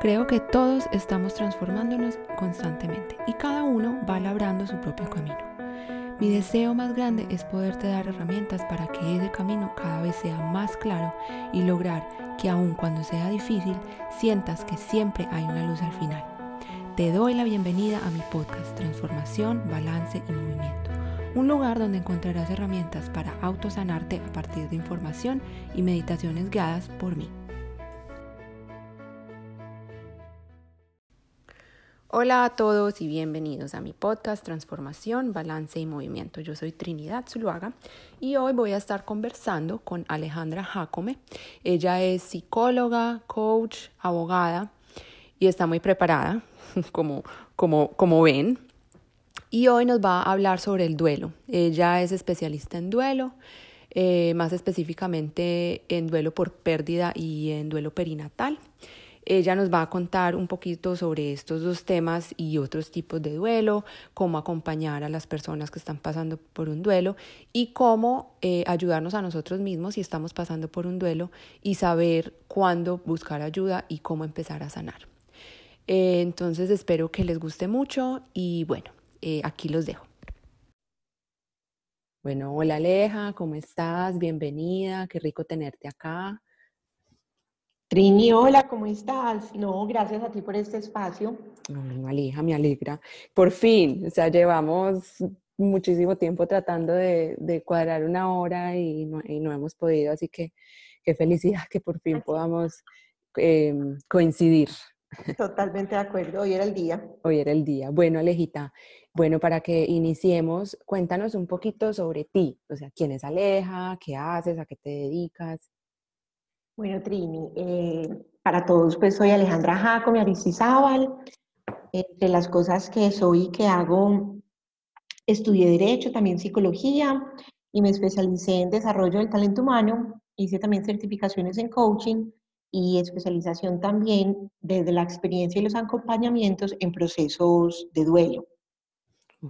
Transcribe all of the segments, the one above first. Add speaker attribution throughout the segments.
Speaker 1: Creo que todos estamos transformándonos constantemente y cada uno va labrando su propio camino. Mi deseo más grande es poderte dar herramientas para que ese camino cada vez sea más claro y lograr que aun cuando sea difícil, sientas que siempre hay una luz al final. Te doy la bienvenida a mi podcast Transformación, Balance y Movimiento, un lugar donde encontrarás herramientas para autosanarte a partir de información y meditaciones guiadas por mí. Hola a todos y bienvenidos a mi podcast Transformación, Balance y Movimiento. Yo soy Trinidad Zuluaga y hoy voy a estar conversando con Alejandra Jacome. Ella es psicóloga, coach, abogada y está muy preparada, como, como, como ven. Y hoy nos va a hablar sobre el duelo. Ella es especialista en duelo, eh, más específicamente en duelo por pérdida y en duelo perinatal. Ella nos va a contar un poquito sobre estos dos temas y otros tipos de duelo, cómo acompañar a las personas que están pasando por un duelo y cómo eh, ayudarnos a nosotros mismos si estamos pasando por un duelo y saber cuándo buscar ayuda y cómo empezar a sanar. Eh, entonces espero que les guste mucho y bueno, eh, aquí los dejo. Bueno, hola Aleja, ¿cómo estás? Bienvenida, qué rico tenerte acá.
Speaker 2: Trini, hola, ¿cómo estás? No, gracias a ti por este espacio.
Speaker 1: No, Alija, me alegra. Por fin, o sea, llevamos muchísimo tiempo tratando de, cuadrar una hora y no, hemos podido, así que qué felicidad que por fin podamos em, coincidir.
Speaker 2: Totalmente de acuerdo, hoy era el día.
Speaker 1: Hoy era el día. Bueno, Alejita, bueno, para que iniciemos, cuéntanos un poquito sobre ti, o sea, quién es Aleja, qué haces, a qué te dedicas.
Speaker 2: Bueno, Trini, eh, para todos, pues soy Alejandra Jacome Aristizábal. Entre las cosas que soy y que hago, estudié Derecho, también Psicología y me especialicé en Desarrollo del Talento Humano. Hice también certificaciones en Coaching y especialización también desde la experiencia y los acompañamientos en procesos de duelo.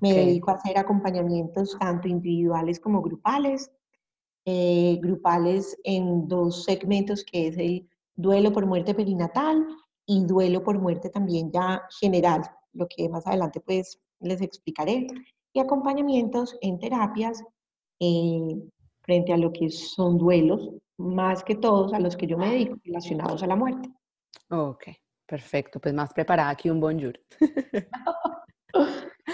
Speaker 2: Me dedico a hacer acompañamientos tanto individuales como grupales eh, grupales en dos segmentos, que es el duelo por muerte perinatal y duelo por muerte también ya general, lo que más adelante pues les explicaré, y acompañamientos en terapias eh, frente a lo que son duelos, más que todos a los que yo me dedico relacionados a la muerte.
Speaker 1: Ok, perfecto, pues más preparada que un bonjour.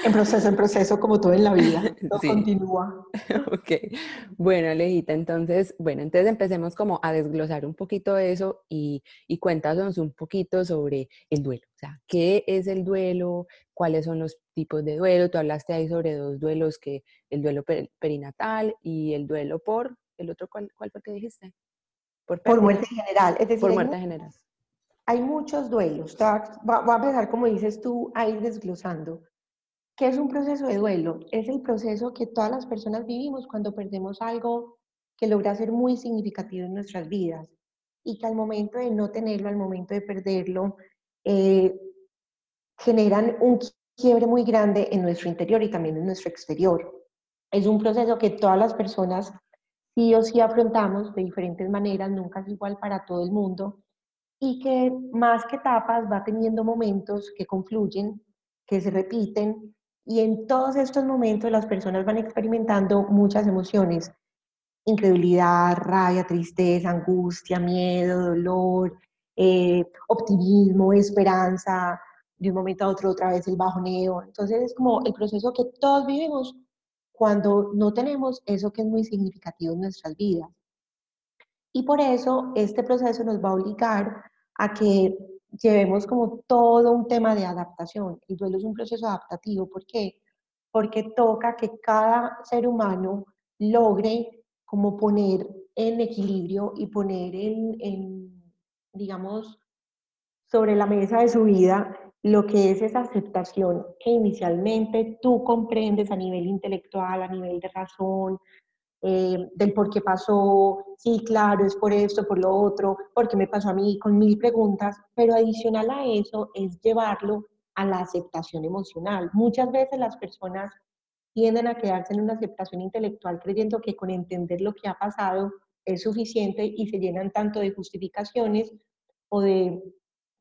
Speaker 2: En proceso, en proceso, como todo en la vida, todo continúa.
Speaker 1: Ok, bueno, Alejita, entonces, bueno, entonces empecemos como a desglosar un poquito eso y, y cuéntanos un poquito sobre el duelo. O sea, ¿qué es el duelo? ¿Cuáles son los tipos de duelo? Tú hablaste ahí sobre dos duelos, que el duelo perinatal y el duelo por, ¿el otro cuál, cuál fue que dijiste?
Speaker 2: Por, por muerte general.
Speaker 1: Es decir, por muerte general.
Speaker 2: Hay muchos duelos. Voy a empezar, como dices tú, a ir desglosando. ¿Qué es un proceso de duelo? Es el proceso que todas las personas vivimos cuando perdemos algo que logra ser muy significativo en nuestras vidas y que al momento de no tenerlo, al momento de perderlo, eh, generan un quiebre muy grande en nuestro interior y también en nuestro exterior. Es un proceso que todas las personas sí o sí afrontamos de diferentes maneras, nunca es igual para todo el mundo, y que más que etapas va teniendo momentos que confluyen, que se repiten y en todos estos momentos las personas van experimentando muchas emociones, incredulidad, rabia, tristeza, angustia, miedo, dolor, eh, optimismo, esperanza, de un momento a otro otra vez el bajoneo. Entonces es como el proceso que todos vivimos cuando no tenemos eso que es muy significativo en nuestras vidas. Y por eso este proceso nos va a obligar a que llevemos como todo un tema de adaptación. El duelo es un proceso adaptativo. ¿Por qué? Porque toca que cada ser humano logre como poner en equilibrio y poner en, en, digamos, sobre la mesa de su vida lo que es esa aceptación que inicialmente tú comprendes a nivel intelectual, a nivel de razón, eh, del por qué pasó, sí, claro, es por esto, por lo otro, por qué me pasó a mí, con mil preguntas, pero adicional a eso es llevarlo a la aceptación emocional. Muchas veces las personas tienden a quedarse en una aceptación intelectual creyendo que con entender lo que ha pasado es suficiente y se llenan tanto de justificaciones o de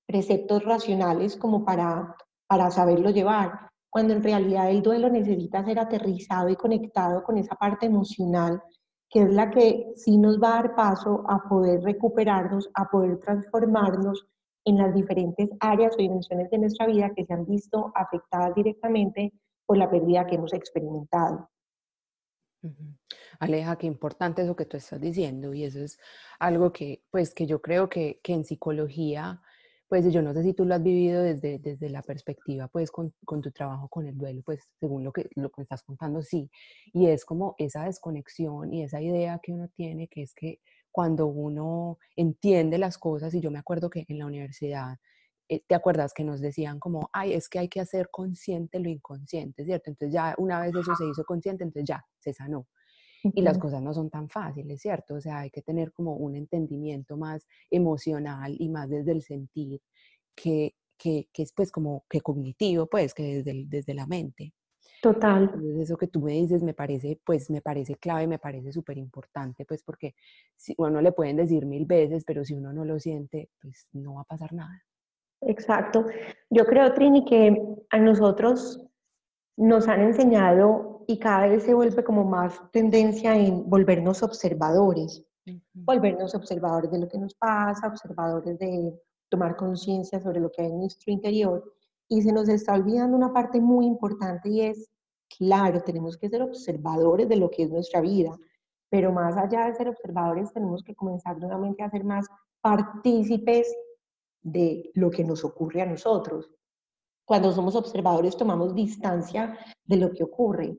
Speaker 2: preceptos racionales como para, para saberlo llevar, cuando en realidad el duelo necesita ser aterrizado y conectado con esa parte emocional, que es la que sí nos va a dar paso a poder recuperarnos, a poder transformarnos en las diferentes áreas o dimensiones de nuestra vida que se han visto afectadas directamente por la pérdida que hemos experimentado.
Speaker 1: Aleja, qué importante eso que tú estás diciendo y eso es algo que, pues, que yo creo que, que en psicología, pues yo no sé si tú lo has vivido desde, desde la perspectiva, pues, con, con, tu trabajo con el duelo, pues, según lo que, lo que estás contando, sí. Y es como esa desconexión y esa idea que uno tiene, que es que cuando uno entiende las cosas, y yo me acuerdo que en la universidad, eh, ¿te acuerdas que nos decían como, ay, es que hay que hacer consciente lo inconsciente, ¿cierto? Entonces ya una vez eso se hizo consciente, entonces ya, se sanó. Y las cosas no son tan fáciles, ¿cierto? O sea, hay que tener como un entendimiento más emocional y más desde el sentir que, que, que es pues como que cognitivo, pues, que desde, desde la mente.
Speaker 2: Total.
Speaker 1: Entonces, eso que tú me dices me parece, pues me parece clave, me parece súper importante, pues porque si, uno le pueden decir mil veces, pero si uno no lo siente, pues no va a pasar nada.
Speaker 2: Exacto. Yo creo, Trini, que a nosotros nos han enseñado y cada vez se vuelve como más tendencia en volvernos observadores, volvernos observadores de lo que nos pasa, observadores de tomar conciencia sobre lo que hay en nuestro interior. Y se nos está olvidando una parte muy importante y es Claro, tenemos que ser observadores de lo que es nuestra vida, pero más allá de ser observadores, tenemos que comenzar nuevamente a ser más partícipes de lo que nos ocurre a nosotros. Cuando somos observadores tomamos distancia de lo que ocurre.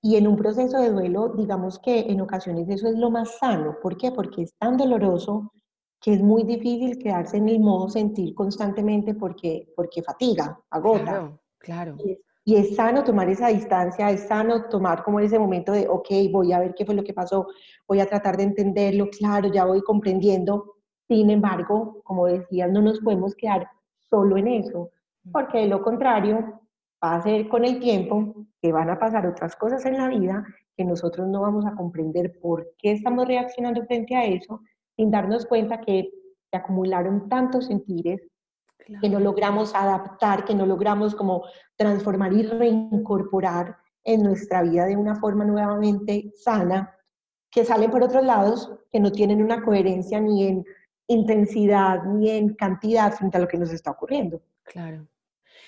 Speaker 2: Y en un proceso de duelo, digamos que en ocasiones eso es lo más sano. ¿Por qué? Porque es tan doloroso que es muy difícil quedarse en el modo sentir constantemente porque, porque fatiga, agota.
Speaker 1: Claro, claro.
Speaker 2: Y es sano tomar esa distancia, es sano tomar como ese momento de, ok, voy a ver qué fue lo que pasó, voy a tratar de entenderlo, claro, ya voy comprendiendo. Sin embargo, como decías, no nos podemos quedar solo en eso, porque de lo contrario va a ser con el tiempo que van a pasar otras cosas en la vida que nosotros no vamos a comprender por qué estamos reaccionando frente a eso, sin darnos cuenta que se acumularon tantos sentires que no logramos adaptar, que no logramos como transformar y reincorporar en nuestra vida de una forma nuevamente sana, que salen por otros lados, que no tienen una coherencia ni en intensidad ni en cantidad frente a lo que nos está ocurriendo.
Speaker 1: Claro.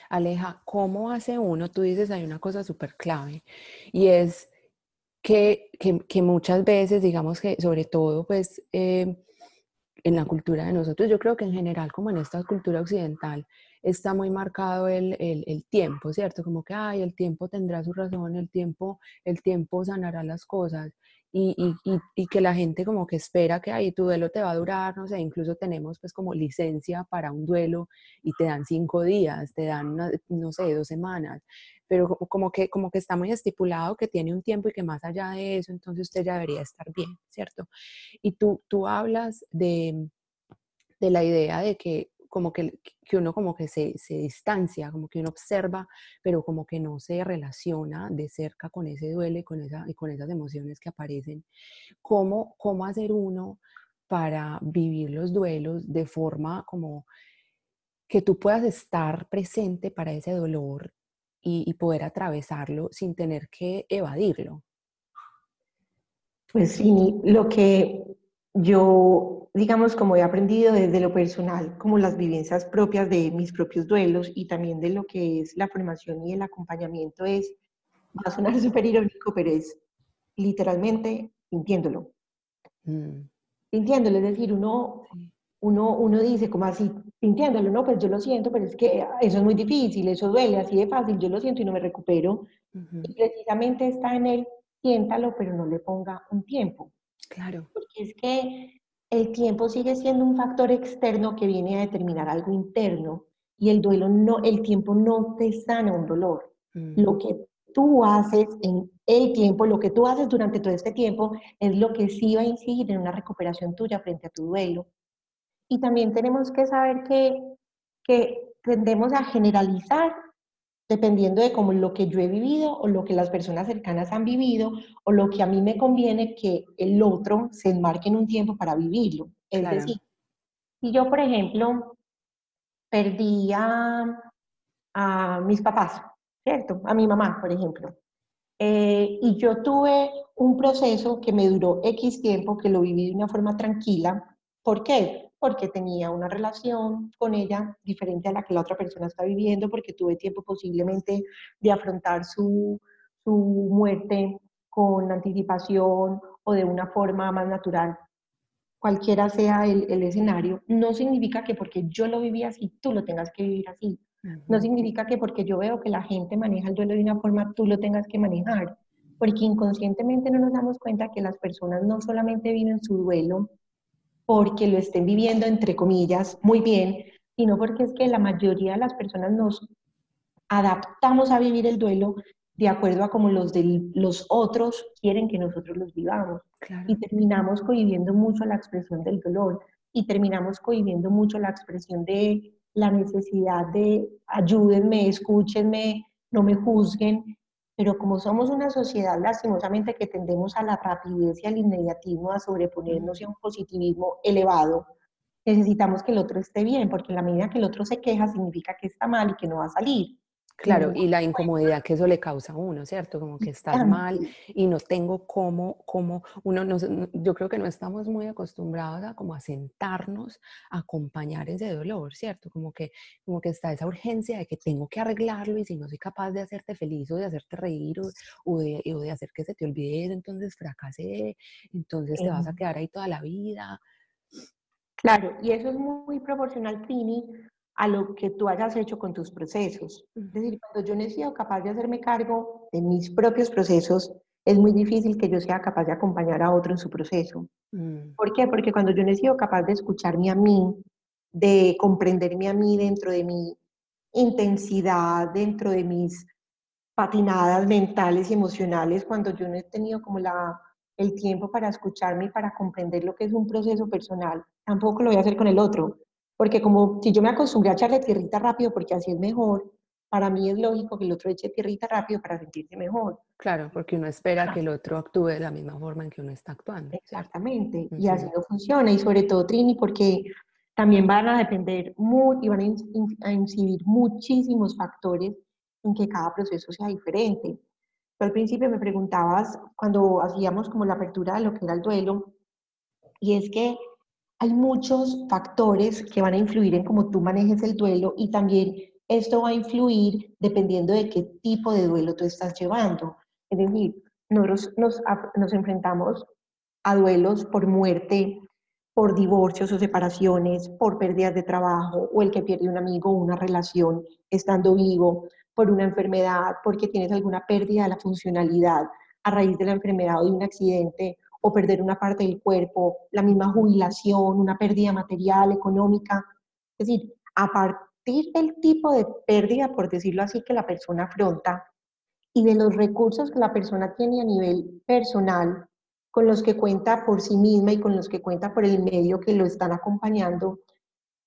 Speaker 1: Aleja, ¿cómo hace uno? Tú dices, hay una cosa súper clave y es que, que, que, muchas veces, digamos que sobre todo, pues, eh, en la cultura de nosotros, yo creo que en general, como en esta cultura occidental, está muy marcado el, el, el, tiempo, ¿cierto? Como que, ay, el tiempo tendrá su razón, el tiempo, el tiempo sanará las cosas. Y, y, que la gente como que espera que, ay, tu duelo te va a durar, no sé, incluso tenemos pues como licencia para un duelo y te dan cinco días, te dan, no sé, dos semanas pero como que, como que está muy estipulado que tiene un tiempo y que más allá de eso, entonces usted ya debería estar bien, ¿cierto? Y tú, tú hablas de, de la idea de que como que, que uno como que se, se, distancia, como que uno observa, pero como que no se relaciona de cerca con ese duelo y con, esa, y con esas emociones que aparecen. ¿Cómo, ¿Cómo hacer uno para vivir los duelos de forma como que tú puedas estar presente para ese dolor y, poder atravesarlo sin tener que evadirlo.
Speaker 2: Pues sí, lo que yo, digamos, como he aprendido desde lo personal, como las vivencias propias de mis propios duelos y también de lo que es la formación y el acompañamiento es, va a sonar súper irónico, pero es literalmente sintiéndolo. Mm. Sintiéndolo, es decir, uno, uno, uno dice, como así, sintiéndolo, no, pues yo lo siento, pero es que eso es muy difícil, eso duele, así de fácil, yo lo siento y no me recupero. Y precisamente está en él, siéntalo, pero no le ponga un tiempo.
Speaker 1: Claro.
Speaker 2: Porque es que el tiempo sigue siendo un factor externo que viene a determinar algo interno y el duelo no, el tiempo no te sana un dolor. Lo que tú haces en el tiempo, lo que tú haces durante todo este tiempo es lo que sí va a incidir en una recuperación tuya frente a tu duelo y también tenemos que saber que, que tendemos a generalizar dependiendo de cómo lo que yo he vivido o lo que las personas cercanas han vivido o lo que a mí me conviene que el otro se enmarque en un tiempo para vivirlo. Es decir, si yo, por ejemplo, perdí a, a mis papás, ¿cierto? A mi mamá, por ejemplo. Eh, y yo tuve un proceso que me duró X tiempo, que lo viví de una forma tranquila. ¿Por qué? Porque tenía una relación con ella diferente a la que la otra persona está viviendo, porque tuve tiempo posiblemente de afrontar su, su muerte con anticipación o de una forma más natural. Cualquiera sea el, el escenario, no significa que porque yo lo viví así, tú lo tengas que vivir así. No significa que porque yo veo que la gente maneja el duelo de una forma, tú lo tengas que manejar, porque inconscientemente no nos damos cuenta que las personas no solamente viven su duelo porque lo estén viviendo, entre comillas, muy bien, sino porque es que la mayoría de las personas nos adaptamos a vivir el duelo de acuerdo a como los, de los otros quieren que nosotros los vivamos. Y terminamos cohibiendo mucho la expresión del dolor y terminamos cohibiendo mucho la expresión de la necesidad de ayúdenme, escúchenme, no me juzguen, pero como somos una sociedad lastimosamente que tendemos a la rapidez y al inmediatismo, a sobreponernos a un positivismo elevado, necesitamos que el otro esté bien, porque en la medida que el otro se queja significa que está mal y que no va a salir.
Speaker 1: Claro, y la incomodidad que eso le causa a uno, ¿cierto? Como que estás mal y no tengo cómo, cómo, uno, no, yo creo que no estamos muy acostumbrados a como a sentarnos, a acompañar ese dolor, ¿cierto? Como que, como que está esa urgencia de que tengo que arreglarlo y si no soy capaz de hacerte feliz o de hacerte reír o, de, o de, hacer que se te olvide eso, entonces fracasé, entonces te vas a quedar ahí toda la vida.
Speaker 2: Claro, y eso es muy proporcional, Trini, a lo que tú hayas hecho con tus procesos. Es decir, cuando yo no he sido capaz de hacerme cargo de mis propios procesos, es muy difícil que yo sea capaz de acompañar a otro en su proceso. Mm. ¿Por qué? Porque cuando yo no he sido capaz de escucharme a mí, de comprenderme a mí dentro de mi intensidad, dentro de mis patinadas mentales y emocionales, cuando yo no he tenido como la, el tiempo para escucharme y para comprender lo que es un proceso personal, tampoco lo voy a hacer con el otro. Porque como si yo me acostumbré a echarle tierrita rápido porque así es mejor, para mí es lógico que el otro eche tierrita rápido para sentirse mejor.
Speaker 1: Claro, porque uno espera que el otro actúe de la misma forma en que uno está actuando.
Speaker 2: Exactamente, y así no funciona. Y sobre todo, Trini, porque también van a depender muy, y van a incidir muchísimos factores en que cada proceso sea diferente. Tú al principio me preguntabas, cuando hacíamos como la apertura de lo que era el duelo, y es que hay muchos factores que van a influir en cómo tú manejes el duelo y también esto va a influir dependiendo de qué tipo de duelo tú estás llevando. Es decir, nosotros nos, nos enfrentamos a duelos por muerte, por divorcios o separaciones, por pérdidas de trabajo o el que pierde un amigo o una relación estando vivo, por una enfermedad, porque tienes alguna pérdida de la funcionalidad a raíz de la enfermedad o de un accidente o perder una parte del cuerpo, la misma jubilación, una pérdida material, económica. Es decir, a partir del tipo de pérdida, por decirlo así, que la persona afronta y de los recursos que la persona tiene a nivel personal, con los que cuenta por sí misma y con los que cuenta por el medio que lo están acompañando,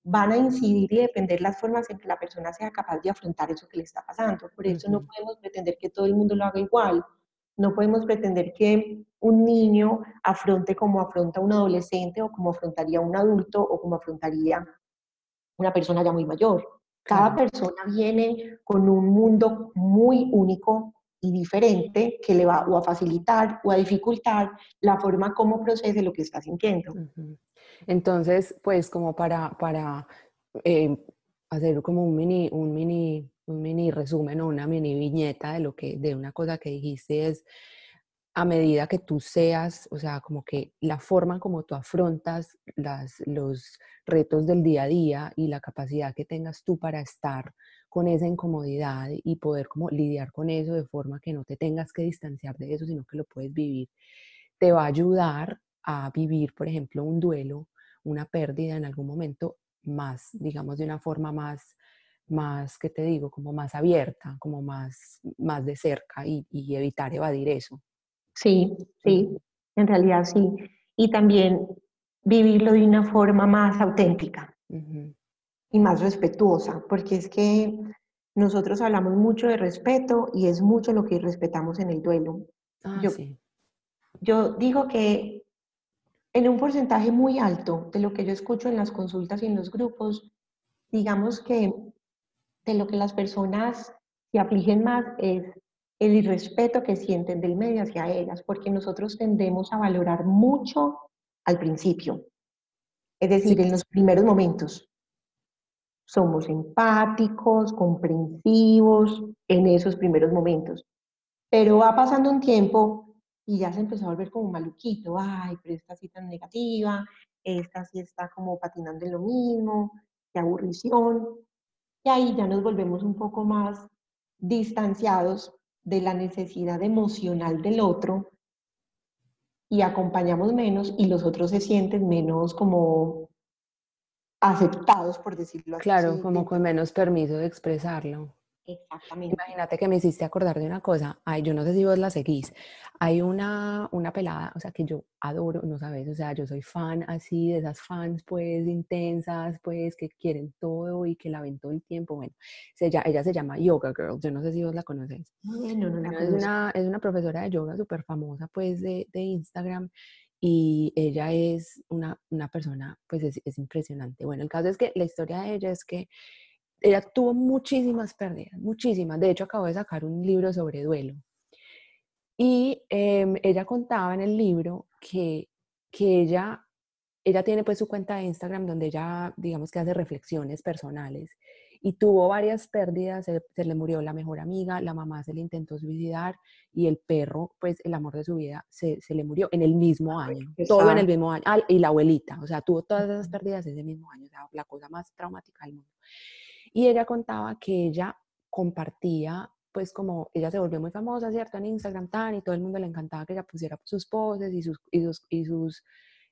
Speaker 2: van a incidir y depender las formas en que la persona sea capaz de afrontar eso que le está pasando. Por eso no podemos pretender que todo el mundo lo haga igual. No podemos pretender que un niño afronte como afronta un adolescente o como afrontaría un adulto o como afrontaría una persona ya muy mayor. Cada persona viene con un mundo muy único y diferente que le va o a facilitar o a dificultar la forma como procese lo que está sintiendo.
Speaker 1: Entonces, pues como para, para eh, hacer como un mini, un mini un mini resumen o una mini viñeta de lo que, de una cosa que dijiste es a medida que tú seas, o sea, como que la forma como tú afrontas las, los retos del día a día y la capacidad que tengas tú para estar con esa incomodidad y poder como lidiar con eso de forma que no te tengas que distanciar de eso, sino que lo puedes vivir, te va a ayudar a vivir, por ejemplo, un duelo, una pérdida en algún momento más, digamos, de una forma más más, ¿qué te digo? Como más abierta, como más, más de cerca y, evitar evadir eso.
Speaker 2: Sí, sí, en realidad sí. Y también vivirlo de una forma más auténtica y más respetuosa, porque es que nosotros hablamos mucho de respeto y es mucho lo que respetamos en el duelo.
Speaker 1: Ah,
Speaker 2: yo,
Speaker 1: sí.
Speaker 2: yo digo que en un porcentaje muy alto de lo que yo escucho en las consultas y en los grupos, digamos que de lo que las personas se afligen más es el irrespeto que sienten del medio hacia ellas, porque nosotros tendemos a valorar mucho al principio, es decir, en los primeros momentos. Somos empáticos, comprensivos en esos primeros momentos, pero va pasando un tiempo y ya se empezó a volver como maluquito, ay, pero esta sí tan negativa, esta sí está como patinando en lo mismo, qué aburrición. Y ahí ya nos volvemos un poco más distanciados de la necesidad emocional del otro y acompañamos menos y los otros se sienten menos como aceptados, por decirlo
Speaker 1: así. Claro, como con menos permiso de expresarlo.
Speaker 2: Exactamente.
Speaker 1: Imagínate que me hiciste acordar de una cosa. Ay, yo no sé si vos la seguís. Hay una, una pelada, o sea, que yo adoro, no sabes, o sea, yo soy fan así de esas fans, pues, intensas, pues, que quieren todo y que la ven todo el tiempo. Bueno, ella, ella se llama Yoga Girl. Yo no sé si vos la conoces.
Speaker 2: Bueno, no la
Speaker 1: es, una, es una profesora de yoga súper famosa, pues, de, de Instagram y ella es una, una persona, pues es, es, impresionante. Bueno, el caso es que la historia de ella es que ella tuvo muchísimas pérdidas, muchísimas. De hecho, acabó de sacar un libro sobre duelo. Y em, ella contaba en el libro que, que ella, ella tiene pues su cuenta de Instagram donde ella, digamos que hace reflexiones personales y tuvo varias pérdidas, se, le murió la mejor amiga, la mamá se le intentó suicidar y el perro, pues el amor de su vida, se, se le murió en el mismo año, todo en el mismo año, ah, y la abuelita, o sea, tuvo todas esas pérdidas ese mismo año, o sea, la cosa más traumática del mundo. Y ella contaba que ella compartía, pues como ella se volvió muy famosa, ¿cierto? En Instagram tan y todo el mundo le encantaba que ella pusiera sus poses y sus, y sus, y sus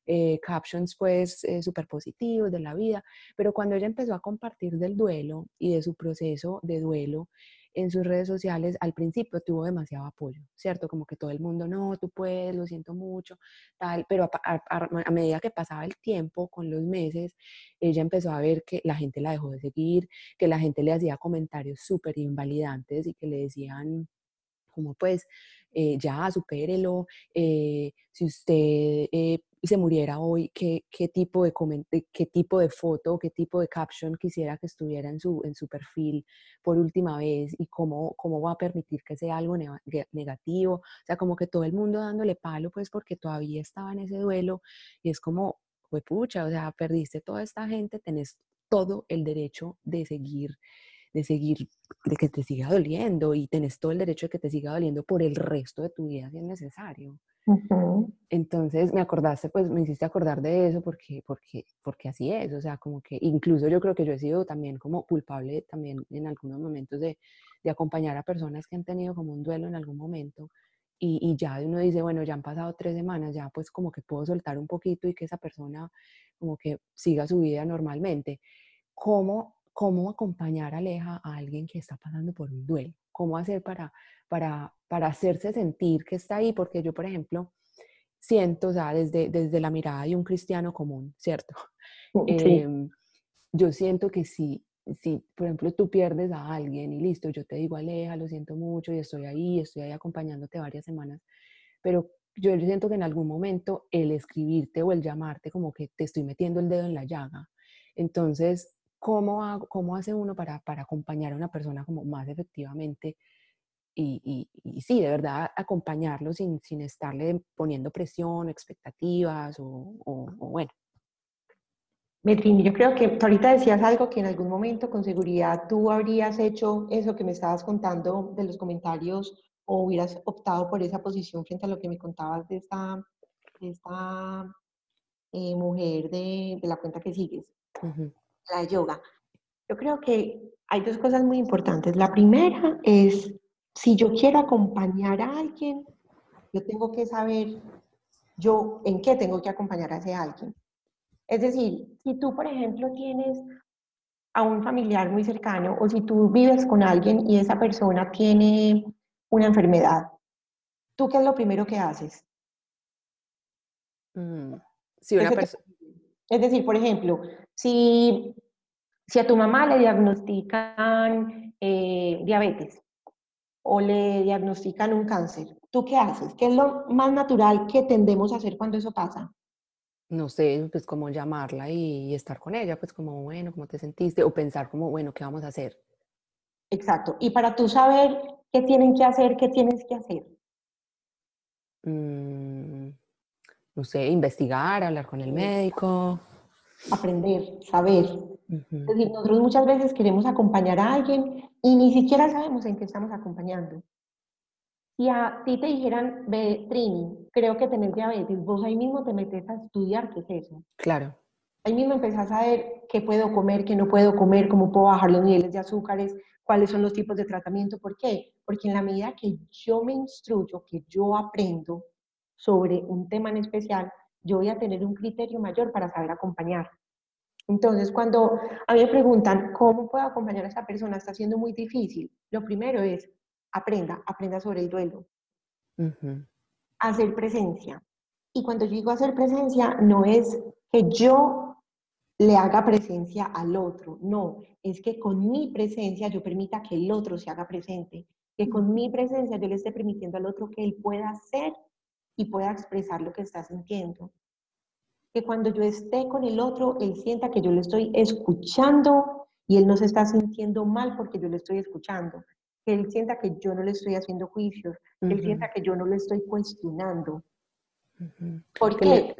Speaker 1: eh, captions pues eh, súper positivos de la vida, pero cuando ella empezó a compartir del duelo y de su proceso de duelo, en sus redes sociales al principio tuvo demasiado apoyo, ¿cierto? Como que todo el mundo, no, tú puedes, lo siento mucho, tal, pero a, medida que pasaba el tiempo, con los meses, ella empezó a ver que la gente la dejó de seguir, que la gente le hacía comentarios súper invalidantes y que le decían, como pues, eh, ya, supérelo, eh, si usted eh, se muriera hoy, ¿qué, qué tipo de qué tipo de foto, qué tipo de caption quisiera que estuviera en su, en su perfil por última vez y cómo, cómo va a permitir que sea algo negativo. O sea, como que todo el mundo dándole palo, pues porque todavía estaba en ese duelo y es como, pues pucha, o sea, perdiste toda esta gente, tenés todo el derecho de seguir de seguir, de que te siga doliendo y tenés todo el derecho de que te siga doliendo por el resto de tu vida si es necesario. Entonces me acordaste, pues me hiciste acordar de eso porque, porque, porque así es, o sea, como que incluso yo creo que yo he sido también como culpable también en algunos momentos de, de acompañar a personas que han tenido como un duelo en algún momento y, y, ya uno dice, bueno, ya han pasado tres semanas, ya pues como que puedo soltar un poquito y que esa persona como que siga su vida normalmente. ¿Cómo, cómo acompañar a Aleja a alguien que está pasando por un duelo? ¿Cómo hacer para, para, para hacerse sentir que está ahí, porque yo, por ejemplo, siento, o sea, desde, desde la mirada de un cristiano común, ¿cierto? Em, yo siento que si, si, por ejemplo, tú pierdes a alguien y listo, yo te digo, aleja, lo siento mucho y estoy ahí, estoy ahí acompañándote varias semanas, pero yo siento que en algún momento el escribirte o el llamarte como que te estoy metiendo el dedo en la llaga. Entonces, ¿cómo, cómo hace uno para, para acompañar a una persona como más efectivamente y, y, sí, de verdad, acompañarlo sin, sin estarle poniendo presión, expectativas o, o, bueno.
Speaker 2: Metrini, yo creo que ahorita decías algo que en algún momento con seguridad tú habrías hecho eso que me estabas contando de los comentarios o hubieras optado por esa posición frente a lo que me contabas de esta, de esta eh, mujer de, de, la cuenta que sigues, la yoga. Yo creo que hay dos cosas muy importantes. La primera es si yo quiero acompañar a alguien, yo tengo que saber yo en qué tengo que acompañar a ese alguien. Es decir, si tú, por ejemplo, tienes a un familiar muy cercano o si tú vives con alguien y esa persona tiene una enfermedad, ¿tú qué es lo primero que haces?
Speaker 1: Mm, una
Speaker 2: es decir, por ejemplo, si, si a tu mamá le diagnostican eh, diabetes, o le diagnostican un cáncer, ¿tú qué haces? ¿Qué es lo más natural que tendemos a hacer cuando eso pasa?
Speaker 1: no sé, pues como llamarla y, y estar con ella, pues como, bueno, ¿cómo te sentiste? O pensar como, bueno, ¿qué vamos a hacer?
Speaker 2: Exacto. Y para tú saber qué tienen que hacer, qué tienes que hacer.
Speaker 1: Mm, no sé, investigar, hablar con el médico.
Speaker 2: Aprender, saber. Es decir, nosotros muchas veces queremos acompañar a alguien y ni siquiera sabemos en qué estamos acompañando. Si a ti te dijeran, ve, Trini, creo que tenés diabetes, vos ahí mismo te metes a estudiar qué es eso.
Speaker 1: Claro.
Speaker 2: Ahí mismo empezás a ver qué puedo comer, qué no puedo comer, cómo puedo bajar los niveles de azúcares, cuáles son los tipos de tratamiento. ¿Por qué? Porque en la medida que yo me instruyo, que yo aprendo sobre un tema en especial, yo voy a tener un criterio mayor para saber acompañar. Entonces, cuando a mí me preguntan, ¿cómo puedo acompañar a esta persona? Está siendo muy difícil. Lo primero es, aprenda, aprenda sobre el duelo,
Speaker 1: Ujú,
Speaker 2: hacer presencia. Y cuando yo digo hacer presencia, no es que yo le haga presencia al otro, no, es que con mi presencia yo permita que el otro se haga presente, que con mi presencia yo le esté permitiendo al otro que él pueda ser y pueda expresar lo que está sintiendo. Que cuando yo esté con el otro, él sienta que yo le estoy escuchando y él no se está sintiendo mal porque yo le estoy escuchando. Que él sienta que yo no le estoy haciendo juicios, que él
Speaker 1: ujú,
Speaker 2: sienta que yo no le estoy cuestionando.
Speaker 1: ujú.
Speaker 2: ¿Por
Speaker 1: Que le-?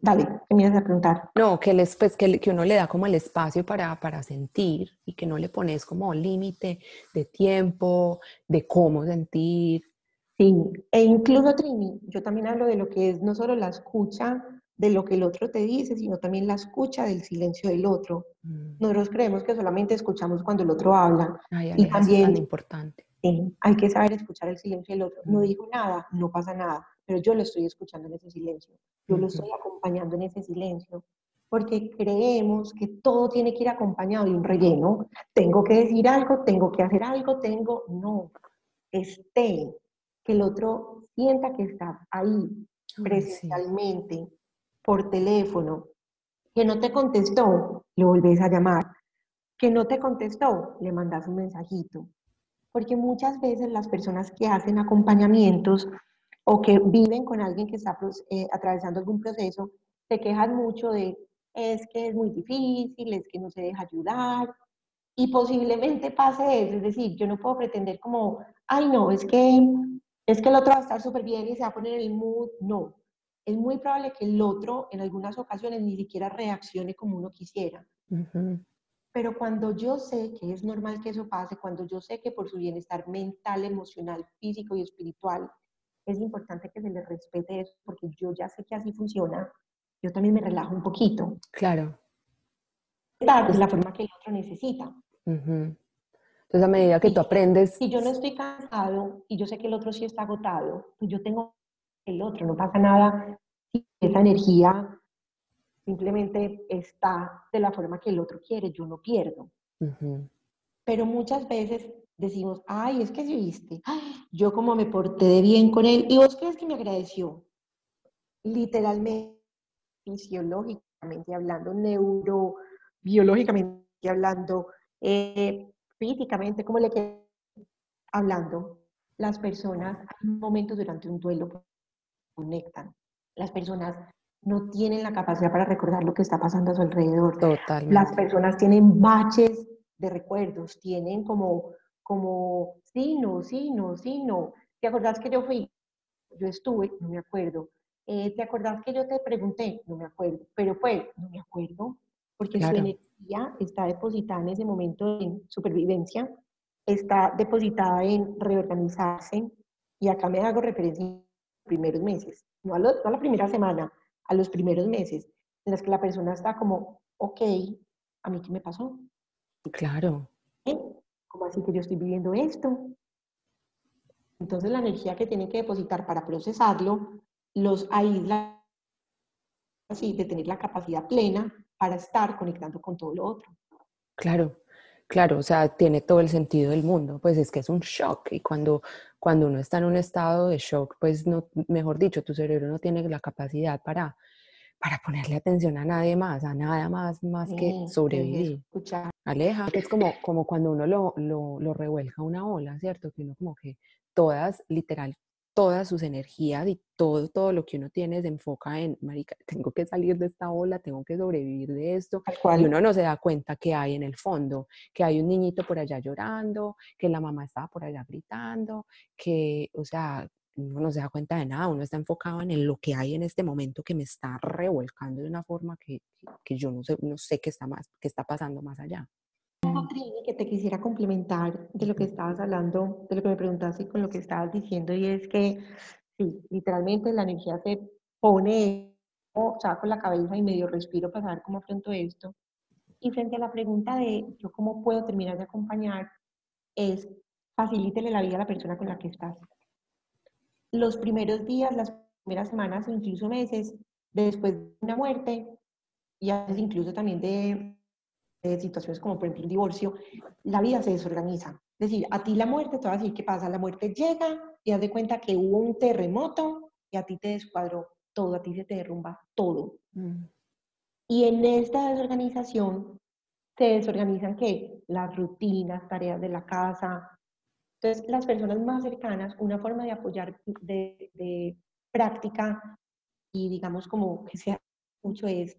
Speaker 2: Dale, ¿qué me ibas a preguntar?
Speaker 1: no, que, les, pues, que, que uno le da como el espacio para, para sentir y que no le pones como límite de tiempo, de cómo sentir.
Speaker 2: Sí, e incluso Trini, yo también hablo de lo que es no solo la escucha de lo que el otro te dice, sino también la escucha del silencio del otro.
Speaker 1: Mm,
Speaker 2: Nosotros creemos que solamente escuchamos cuando el otro habla
Speaker 1: Ay,
Speaker 2: y
Speaker 1: eso es tan
Speaker 2: también
Speaker 1: importante.
Speaker 2: sí, hay que saber escuchar el silencio del otro. No
Speaker 1: Mm.
Speaker 2: dijo nada, no pasa nada, pero yo lo estoy escuchando en ese silencio, yo lo estoy acompañando en ese silencio, porque creemos que todo tiene que ir acompañado de un relleno. Tengo que decir algo, tengo que hacer algo, tengo, no, esté, que el otro sienta que estás ahí
Speaker 1: sí.
Speaker 2: presencialmente, por teléfono, que no te contestó, le volvés a llamar, que no te contestó, le mandas un mensajito. Porque muchas veces las personas que hacen acompañamientos o que viven con alguien que está eh, atravesando algún proceso, se quejan mucho de, es que es muy difícil, es que no se deja ayudar, y posiblemente pase eso, es decir, yo no puedo pretender como, ay no, es que, es que el otro va a estar súper bien y se va a poner en el mood, no. Es muy probable que el otro en algunas ocasiones ni siquiera reaccione como uno quisiera.
Speaker 1: Ujú.
Speaker 2: Pero cuando yo sé que es normal que eso pase, cuando yo sé que por su bienestar mental, emocional, físico y espiritual, es importante que se le respete eso, porque yo ya sé que así funciona, yo también me relajo un poquito.
Speaker 1: Claro.
Speaker 2: Dar de la forma que el otro necesita.
Speaker 1: Ujú. Entonces, a medida que tú aprendes,
Speaker 2: Si yo no estoy cansado y yo sé que el otro sí está agotado, pues yo tengo el otro, no pasa nada si esa energía simplemente está de la forma que el otro quiere, yo no pierdo.
Speaker 1: Ujú.
Speaker 2: Pero muchas veces decimos, ay, es que si viste, ay, yo como me porté de bien con él, y vos crees que me agradeció. Literalmente, fisiológicamente hablando, neurobiológicamente hablando, eh, físicamente, como le quede hablando, las personas, hay momentos durante un duelo que conectan. Las personas no tienen la capacidad para recordar lo que está pasando a su alrededor. Las
Speaker 1: totalmente.
Speaker 2: personas tienen baches de recuerdos, tienen como, como, sí, no, sí, no, sí, no. ¿Te acordás que yo fui? Yo estuve, no me acuerdo. Eh, ¿Te acordás que yo te pregunté? No me acuerdo. Pero fue, no me acuerdo, porque su
Speaker 1: Claro.
Speaker 2: Energía está depositada en ese momento en supervivencia, está depositada en reorganizarse, y acá me hago referencia a los primeros meses, no a, lo- no a la primera semana, a los primeros meses, en los que la persona está como, ok, ¿a mí qué me pasó?
Speaker 1: Claro.
Speaker 2: ¿Eh? ¿Cómo así que yo estoy viviendo esto? Entonces la energía que tienen que depositar para procesarlo los aísla así de tener la capacidad plena para estar conectando con todo lo otro.
Speaker 1: Claro, claro, o sea, tiene todo el sentido del mundo, pues es que es un shock y cuando, cuando uno está en un estado de shock, pues no, mejor dicho, tu cerebro no tiene la capacidad para, para ponerle atención a nadie más, a nada más, más que sobrevivir.
Speaker 2: escuchar.
Speaker 1: Aleja, es como, como cuando uno lo, lo, lo revuelca una ola, ¿cierto? Que uno como que todas, literal, todas sus energías y todo, todo lo que uno tiene se enfoca en, marica, tengo que salir de esta ola, tengo que sobrevivir de esto, y uno no se da cuenta que hay en el fondo, que hay un niñito por allá llorando, que la mamá estaba por allá gritando, que, o sea, uno no se da cuenta de nada, uno está enfocado en lo que hay en este momento que me está revolcando de una forma que, que yo no sé, no sé qué está, más, qué está pasando más allá.
Speaker 2: Que te quisiera complementar de lo que estabas hablando, de lo que me preguntaste con lo que estabas diciendo, y es que, sí, literalmente la energía se pone, o saco la cabeza y medio respiro para saber cómo afronto esto. Y frente a la pregunta de yo cómo puedo terminar de acompañar, es facilítele la vida a la persona con la que estás. Los primeros días, las primeras semanas o incluso meses después de una muerte, y incluso también de situaciones como por ejemplo un divorcio, la vida se desorganiza. Es decir, a ti la muerte, te va a decir qué pasa, la muerte llega y haz de cuenta que hubo un terremoto y a ti te descuadró todo, a ti se te derrumba todo. Mm. Y en esta desorganización se desorganizan qué? Las rutinas, tareas de la casa. Entonces, las personas más cercanas, una forma de apoyar de, de práctica y digamos como que sea mucho es,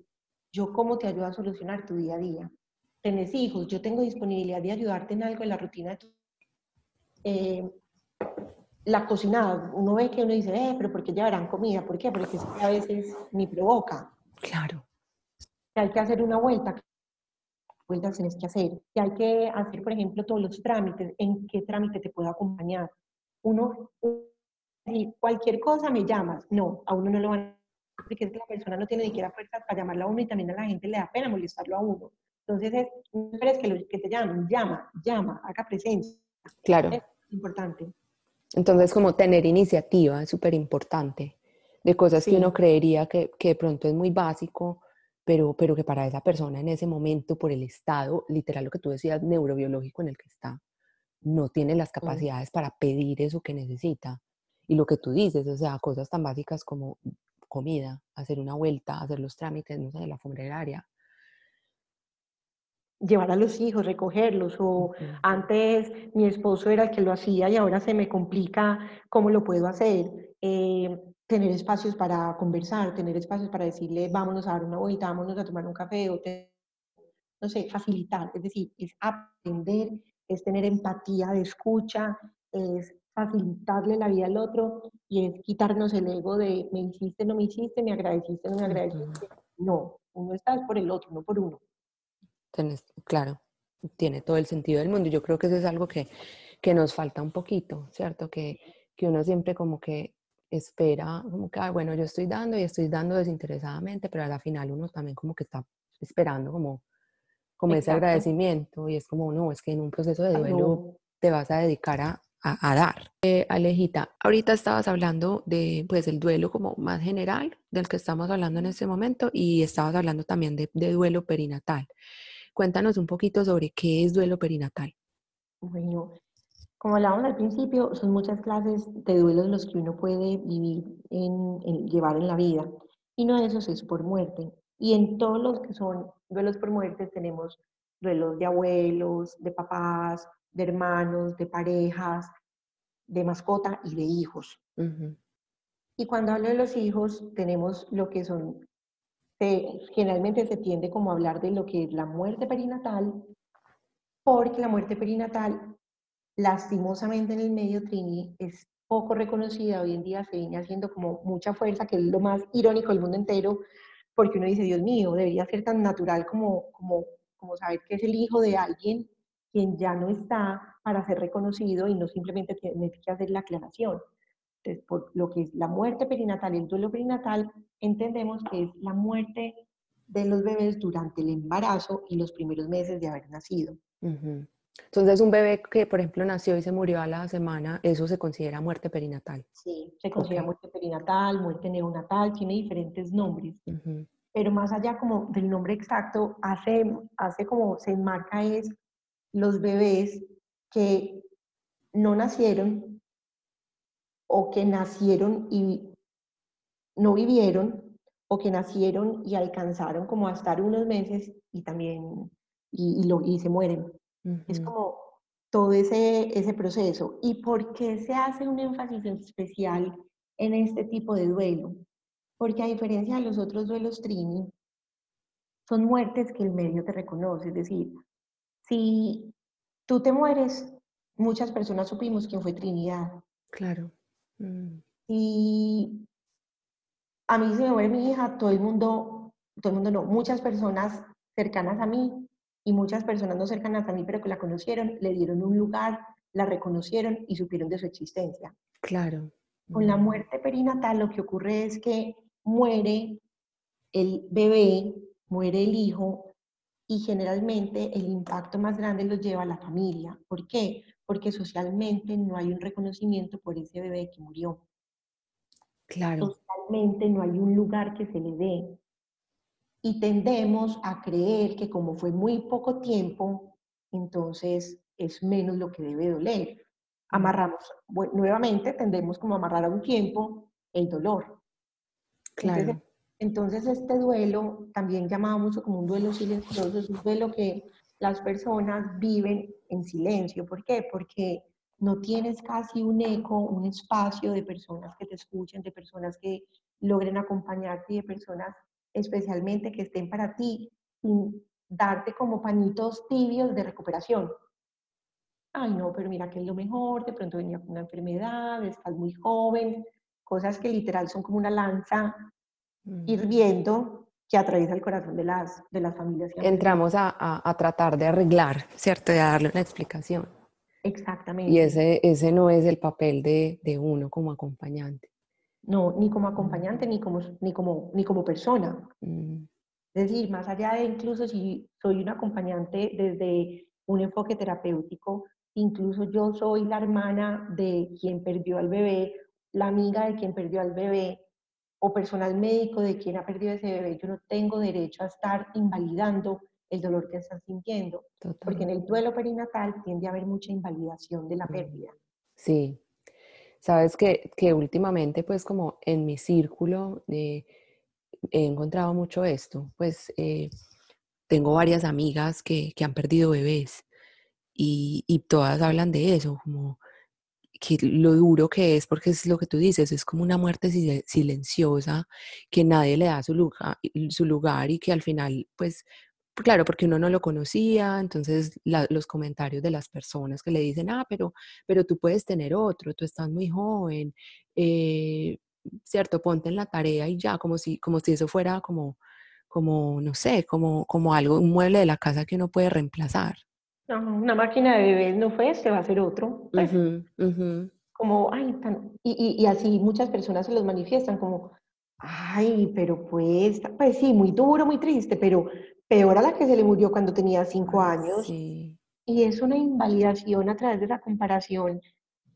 Speaker 2: yo cómo te ayudo a solucionar tu día a día tenés hijos, yo tengo disponibilidad de ayudarte en algo en la rutina de tu... Eh, la cocinada, uno ve que uno dice, eh, pero ¿por qué llevarán comida? ¿Por qué? Porque es que a veces me provoca.
Speaker 1: Claro.
Speaker 2: Que hay que hacer una vuelta, vueltas tienes que hacer. Que hay que hacer, por ejemplo, todos los trámites, en qué trámite te puedo acompañar. Uno, cualquier cosa me llamas. No, a uno no lo van a porque es que la persona no tiene ni siquiera fuerza para llamarlo a uno y también a la gente le da pena molestarlo a uno. Entonces, no esperes que, que te llamen, llama, llama, haga presencia.
Speaker 1: Claro.
Speaker 2: Es importante.
Speaker 1: Entonces, como tener iniciativa es súper importante, de cosas que uno creería que, que, de pronto es muy básico, pero, pero que para esa persona en ese momento, por el estado, literal lo que tú decías, neurobiológico en el que está, no tiene las capacidades para pedir eso que necesita. Y lo que tú dices, o sea, cosas tan básicas como comida, hacer una vuelta, hacer los trámites, no sé, de la funeraria,
Speaker 2: llevar a los hijos, recogerlos, o antes mi esposo era el que lo hacía y ahora se me complica cómo lo puedo hacer. Eh, tener espacios para conversar, tener espacios para decirle, vámonos a dar una vuelta, vámonos a tomar un café, o no sé, facilitar, es decir, es aprender, es tener empatía de escucha, es facilitarle la vida al otro y es quitarnos el ego de me hiciste, no me hiciste, me agradeciste, no me agradeciste. No, uno está por el otro, no por uno
Speaker 1: claro, tiene todo el sentido del mundo. Yo creo que eso es algo que, que nos falta un poquito, ¿cierto? Que, que uno siempre como que espera, como que, bueno, yo estoy dando y estoy dando desinteresadamente, pero a la final uno también como que está esperando como, como ese agradecimiento y es como, no, es que en un proceso de duelo te vas a dedicar a, a, dar. Eh, Alejita, ahorita estabas hablando de, pues, el duelo como más general del que estamos hablando en este momento y estabas hablando también de, de duelo perinatal. Cuéntanos un poquito sobre qué es duelo perinatal.
Speaker 2: Bueno, como hablábamos al principio, son muchas clases de duelos los que uno puede vivir, en, llevar en la vida. Y uno de esos es por muerte. Y en todos los que son duelos por muerte tenemos duelos de abuelos, de papás, de hermanos, de parejas, de mascota y de hijos. Y cuando hablo de los hijos, tenemos lo que son generalmente se tiende como a hablar de lo que es la muerte perinatal, porque la muerte perinatal, lastimosamente en el medio Trini, es poco reconocida. Hoy en día se viene haciendo como mucha fuerza, que es lo más irónico del mundo entero, porque uno dice, Dios mío, debería ser tan natural como, como, como saber que es el hijo de alguien quien ya no está para ser reconocido y no simplemente tiene que hacer la aclaración. Entonces, por lo que es la muerte perinatal y el duelo perinatal, entendemos que es la muerte de los bebés durante el embarazo y los primeros meses de haber nacido.
Speaker 1: Entonces, un bebé que, por ejemplo, nació y se murió a la semana, eso se considera muerte perinatal.
Speaker 2: Sí, se considera muerte perinatal, muerte neonatal, tiene diferentes nombres. Pero más allá como del nombre exacto, hace, hace como se enmarca es los bebés que no nacieron o que nacieron y no vivieron, o que nacieron y alcanzaron como a estar unos meses y también, y, lo, y se mueren. Es como todo ese, ese proceso. ¿Y por qué se hace un énfasis especial en este tipo de duelo? Porque a diferencia de los otros duelos Trini, son muertes que el medio te reconoce. Es decir, si tú te mueres, muchas personas supimos quién fue Trinidad.
Speaker 1: Claro. Mm.
Speaker 2: Y a mí se me muere mi hija, todo el mundo, todo el mundo no, muchas personas cercanas a mí y muchas personas no cercanas a mí, pero que la conocieron, le dieron un lugar, la reconocieron y supieron de su existencia.
Speaker 1: Claro.
Speaker 2: Con la mm. muerte perinatal lo que ocurre es que muere el bebé, muere el hijo y generalmente el impacto más grande lo lleva a la familia. ¿Por qué? Porque socialmente no hay un reconocimiento por ese bebé que murió.
Speaker 1: Claro.
Speaker 2: Socialmente no hay un lugar que se le dé. Y tendemos a creer que como fue muy poco tiempo, entonces es menos lo que debe doler. Mm. Amarramos, nuevamente tendemos como a amarrar a un tiempo el dolor.
Speaker 1: Claro.
Speaker 2: Entonces, este duelo, también llamado mucho como un duelo silencioso, es un duelo que las personas viven en silencio. ¿Por qué? Porque no tienes casi un eco, un espacio de personas que te escuchen, de personas que logren acompañarte y de personas especialmente que estén para ti sin darte como pañitos tibios de recuperación. Ay, no, pero mira que es lo mejor, de pronto venía con una enfermedad, estás muy joven, cosas que literal son como una lanza hirviendo que atraviesa el corazón de las, de las familias.
Speaker 1: Entramos a, a, tratar de arreglar, ¿cierto? De darle una explicación.
Speaker 2: Exactamente.
Speaker 1: Y ese, ese no es el papel de, de uno como acompañante.
Speaker 2: No, ni como acompañante, ni como, ni como, ni como persona.
Speaker 1: Mm.
Speaker 2: Es decir, más allá de incluso si soy un acompañante desde un enfoque terapéutico, incluso yo soy la hermana de quien perdió al bebé, la amiga de quien perdió al bebé, o personal médico de quien ha perdido ese bebé, yo no tengo derecho a estar invalidando el dolor que están sintiendo, porque en el duelo perinatal tiende a haber mucha invalidación de la pérdida.
Speaker 1: Sí, sabes que, que últimamente pues como en mi círculo he encontrado mucho esto, pues eh, tengo varias amigas que, que han perdido bebés y, y, todas hablan de eso, como que lo duro que es, porque es lo que tú dices, es como una muerte silenciosa, que nadie le da su lugar, su lugar y que al final, pues, claro, porque uno no lo conocía, entonces los comentarios de las personas que le dicen, ah, pero, pero tú puedes tener otro, tú estás muy joven, eh, cierto, ponte en la tarea y ya, como si, como si eso fuera como, como, no sé, como, como algo, un mueble de la casa que uno puede reemplazar
Speaker 2: una máquina de bebés no fue, este va a ser otro. Pues. Como, ay, y, y, así muchas personas se los manifiestan como, ay, pero pues, pues sí, muy duro, muy triste, pero peor a la que se le murió cuando tenía cinco años.
Speaker 1: Sí.
Speaker 2: Y es una invalidación a través de la comparación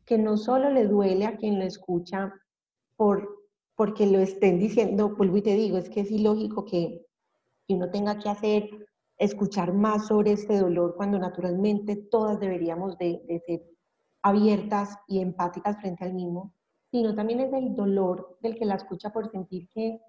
Speaker 2: que no solo le duele a quien lo escucha por, porque lo estén diciendo, vuelvo y te digo, es que es ilógico que uno tenga que hacer escuchar más sobre este dolor cuando naturalmente todas deberíamos de, ser abiertas y empáticas frente al mismo, sino también es el dolor del que la escucha por sentir que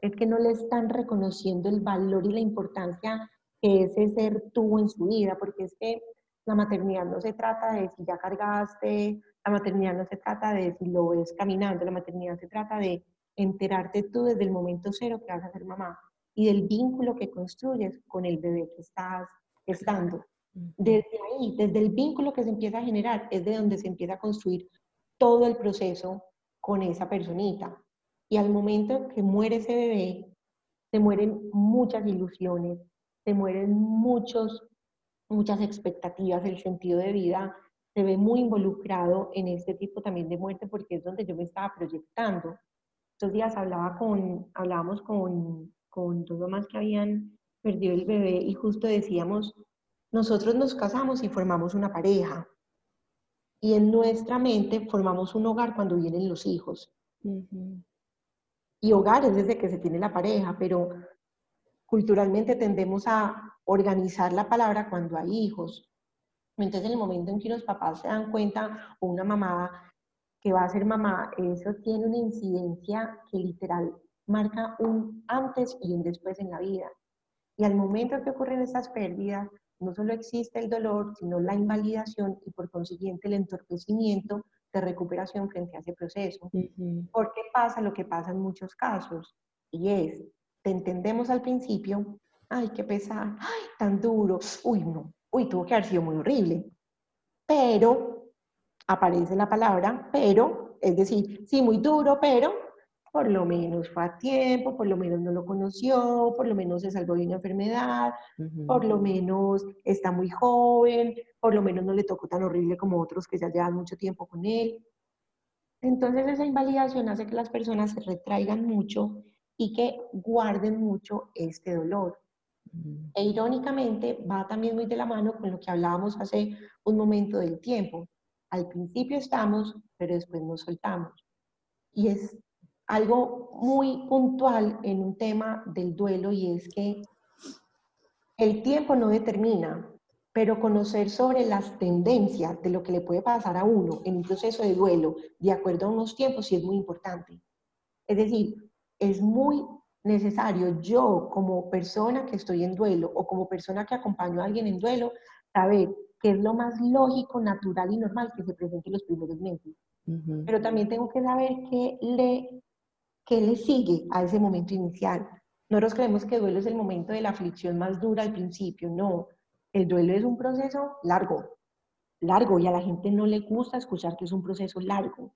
Speaker 2: es que no le están reconociendo el valor y la importancia que ese ser tuvo en su vida, porque es que la maternidad no se trata de si ya cargaste, la maternidad no se trata de si lo ves caminando, la maternidad se trata de enterarte tú desde el momento cero que vas a ser mamá y del vínculo que construyes con el bebé que estás estando. Desde ahí, desde el vínculo que se empieza a generar, es de donde se empieza a construir todo el proceso con esa personita. Y al momento que muere ese bebé, se mueren muchas ilusiones, se mueren muchos, muchas expectativas, el sentido de vida se ve muy involucrado en este tipo también de muerte porque es donde yo me estaba proyectando. Estos días hablaba con, hablábamos con con dos mamás que habían perdido el bebé y justo decíamos, nosotros nos casamos y formamos una pareja. Y en nuestra mente formamos un hogar cuando vienen los hijos. Y hogar es desde que se tiene la pareja, pero culturalmente tendemos a organizar la palabra cuando hay hijos. Entonces, en el momento en que los papás se dan cuenta, o una mamá que va a ser mamá, eso tiene una incidencia que literal marca un antes y un después en la vida. Y al momento que ocurren esas pérdidas, no solo existe el dolor, sino la invalidación y por consiguiente el entorpecimiento de recuperación frente a ese proceso. ¿Por qué pasa lo que pasa en muchos casos? Y es, te entendemos al principio, ay, qué pesar, ay, tan duro, uy, no, uy, tuvo que haber sido muy horrible. Pero, aparece la palabra, pero, es decir, sí, muy duro, pero por lo menos fue a tiempo, por lo menos no lo conoció, por lo menos se salvó de una enfermedad, por lo menos está muy joven, por lo menos no le tocó tan horrible como otros que ya llevan mucho tiempo con él. Entonces esa invalidación hace que las personas se retraigan mucho y que guarden mucho este dolor. E irónicamente va también muy de la mano con lo que hablábamos hace un momento del tiempo. Al principio estamos, pero después nos soltamos. Y es algo muy puntual en un tema del duelo y es que el tiempo no determina, pero conocer sobre las tendencias de lo que le puede pasar a uno en un proceso de duelo de acuerdo a unos tiempos sí es muy importante. Es decir, es muy necesario yo como persona que estoy en duelo o como persona que acompaño a alguien en duelo, saber qué es lo más lógico, natural y normal que se presente en los primeros meses. Pero también tengo que saber qué le ¿Qué le sigue a ese momento inicial? Nosotros creemos que el duelo es el momento de la aflicción más dura al principio. No, el duelo es un proceso largo, largo, y a la gente no le gusta escuchar que es un proceso largo.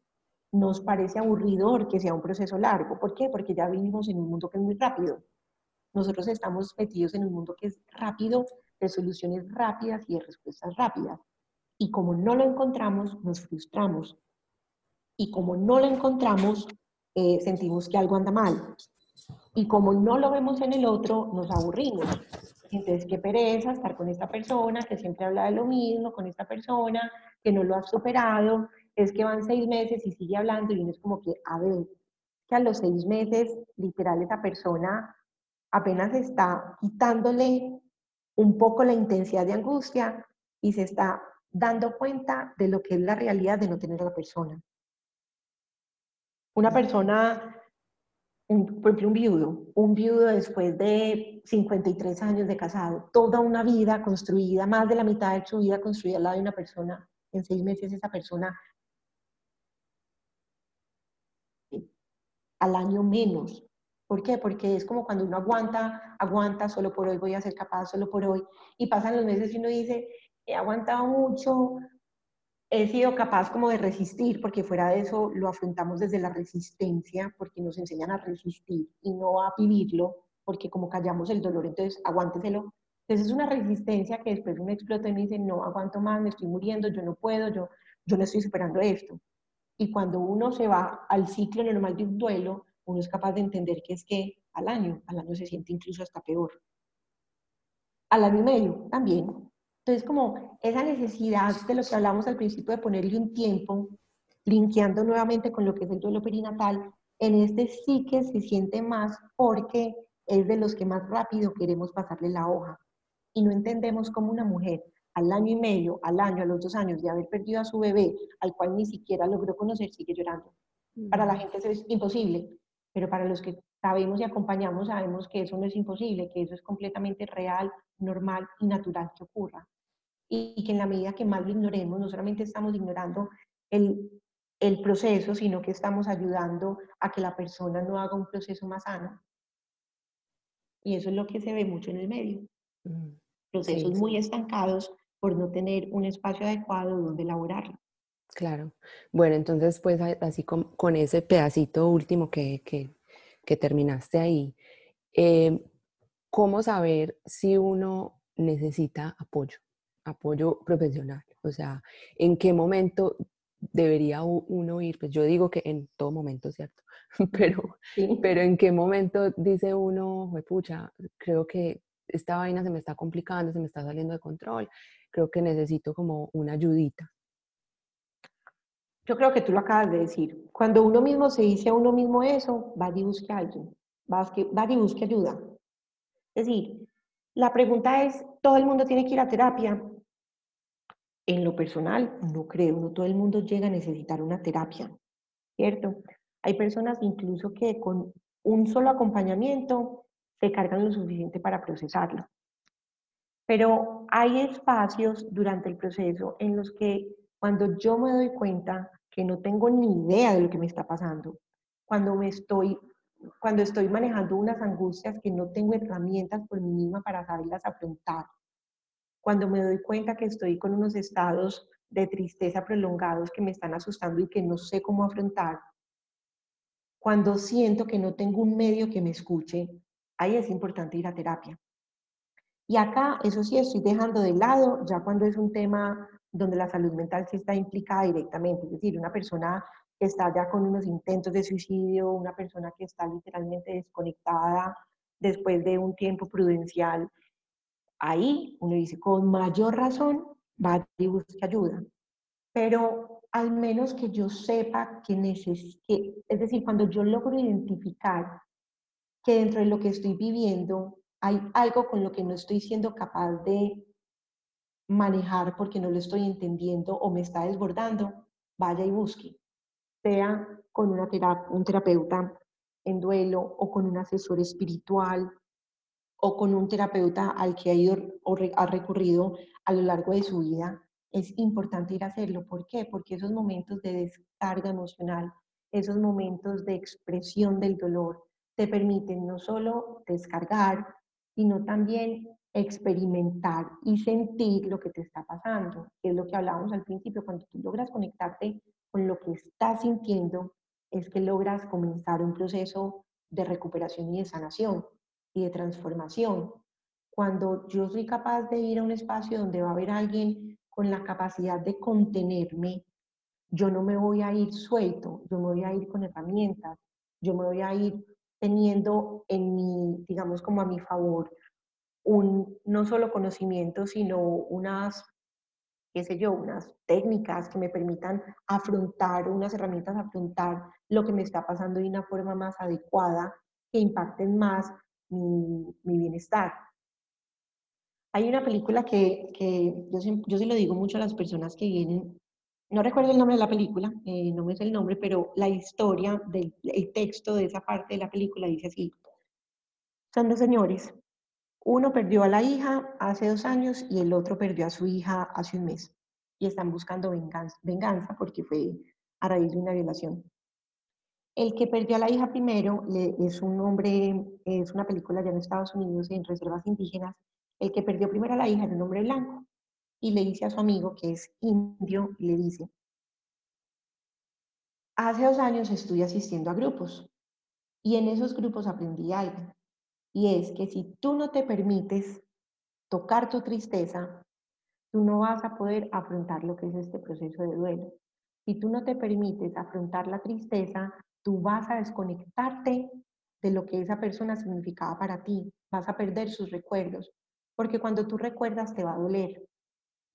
Speaker 2: Nos parece aburridor que sea un proceso largo. ¿Por qué? Porque ya vivimos en un mundo que es muy rápido. Nosotros estamos metidos en un mundo que es rápido, de soluciones rápidas y de respuestas rápidas. Y como no lo encontramos, nos frustramos. Y como no lo encontramos, eh, sentimos que algo anda mal. Y como no lo vemos en el otro, nos aburrimos. Entonces, qué pereza estar con esta persona que siempre habla de lo mismo, con esta persona que no lo ha superado. Es que van seis meses y sigue hablando y uno es como que, a ver, que a los seis meses, literal, esa persona apenas está quitándole un poco la intensidad de angustia y se está dando cuenta de lo que es la realidad de no tener a la persona. Una persona, un, por ejemplo, un viudo, un viudo después de 53 años de casado, toda una vida construida, más de la mitad de su vida construida al lado de una persona, en seis meses esa persona al año menos. ¿Por qué? Porque es como cuando uno aguanta, aguanta, solo por hoy voy a ser capaz, solo por hoy, y pasan los meses y uno dice, he aguantado mucho, he sido capaz como de resistir, porque fuera de eso lo afrontamos desde la resistencia, porque nos enseñan a resistir y no a vivirlo, porque como callamos el dolor, entonces aguánteselo. Entonces es una resistencia que después uno explota y me dice, no aguanto más, me estoy muriendo, yo no puedo, yo, yo no estoy superando esto. Y cuando uno se va al ciclo normal de un duelo, uno es capaz de entender que es que al año, al año se siente incluso hasta peor. Al año y medio también, entonces, como esa necesidad de lo que hablamos al principio de ponerle un tiempo, linkeando nuevamente con lo que es el duelo perinatal, en este sí que se siente más porque es de los que más rápido queremos pasarle la hoja. Y no entendemos cómo una mujer al año y medio, al año, a los dos años de haber perdido a su bebé, al cual ni siquiera logró conocer, sigue llorando. Para la gente eso es imposible, pero para los que sabemos y acompañamos, sabemos que eso no es imposible, que eso es completamente real, normal y natural que ocurra. Y, que en la medida que más lo ignoremos, no solamente estamos ignorando el, el proceso, sino que estamos ayudando a que la persona no haga un proceso más sano. Y eso es lo que se ve mucho en el medio. Mm, Procesos muy estancados por no tener un espacio adecuado donde elaborarlo.
Speaker 1: Claro. Bueno, entonces, pues así con, con ese pedacito último que, que, que terminaste ahí, eh, ¿cómo saber si uno necesita apoyo, apoyo profesional? O sea, ¿en qué momento debería uno ir? Pues yo digo que en todo momento, ¿cierto? Pero, pero ¿en qué momento dice uno, pucha, creo que esta vaina se me está complicando, se me está saliendo de control, creo que necesito como una ayudita?
Speaker 2: Yo creo que tú lo acabas de decir. Cuando uno mismo se dice a uno mismo eso, va y busque a alguien, va, y busque ayuda. Es decir, la pregunta es, ¿todo el mundo tiene que ir a terapia? En lo personal, no creo, no todo el mundo llega a necesitar una terapia, ¿cierto? Hay personas incluso que con un solo acompañamiento se cargan lo suficiente para procesarlo. Pero hay espacios durante el proceso en los que cuando yo me doy cuenta que no tengo ni idea de lo que me está pasando, cuando me estoy cuando estoy manejando unas angustias que no tengo herramientas por mí misma para saberlas afrontar, cuando me doy cuenta que estoy con unos estados de tristeza prolongados que me están asustando y que no sé cómo afrontar, cuando siento que no tengo un medio que me escuche, ahí es importante ir a terapia. Y acá, eso sí, estoy dejando de lado, ya cuando es un tema donde la salud mental sí está implicada directamente, es decir, una persona que está ya con unos intentos de suicidio, una persona que está literalmente desconectada después de un tiempo prudencial, ahí uno dice, con mayor razón, va y busca ayuda. Pero al menos que yo sepa que necesito, es decir, cuando yo logro identificar que dentro de lo que estoy viviendo hay algo con lo que no estoy siendo capaz de manejar porque no lo estoy entendiendo o me está desbordando, vaya y busque sea con una un terapeuta en duelo o con un asesor espiritual o con un terapeuta al que ha ido o ha recurrido a lo largo de su vida, es importante ir a hacerlo. ¿Por qué? Porque esos momentos de descarga emocional, esos momentos de expresión del dolor, te permiten no solo descargar, sino también experimentar y sentir lo que te está pasando. Es lo que hablábamos al principio, cuando tú logras conectarte con lo que estás sintiendo, es que logras comenzar un proceso de recuperación y de sanación y de transformación. Cuando yo soy capaz de ir a un espacio donde va a haber alguien con la capacidad de contenerme, yo no me voy a ir suelto, yo me voy a ir con herramientas, yo me voy a ir teniendo en mi, digamos, como a mi favor, un no solo conocimiento, sino unas qué sé yo, unas técnicas que me permitan afrontar, unas herramientas afrontar lo que me está pasando de una forma más adecuada, que impacten más mi, bienestar. Hay una película que, yo, yo se lo digo mucho a las personas que vienen, no recuerdo el nombre de la película, eh, no me sé el nombre, pero la historia del el texto de esa parte de la película dice así, son dos señores uno perdió a la hija hace dos años y el otro perdió a su hija hace un mes. Y están buscando venganza, porque fue a raíz de una violación. El que perdió a la hija primero es un hombre, es una película ya en Estados Unidos, en reservas indígenas. El que perdió primero a la hija era un hombre blanco. Y le dice a su amigo, que es indio, y le dice, hace dos años estuve asistiendo a grupos y en esos grupos aprendí algo. Y es que si tú no te permites tocar tu tristeza, tú no vas a poder afrontar lo que es este proceso de duelo. Si tú no te permites afrontar la tristeza, tú vas a desconectarte de lo que esa persona significaba para ti, vas a perder sus recuerdos, porque cuando tú recuerdas te va a doler.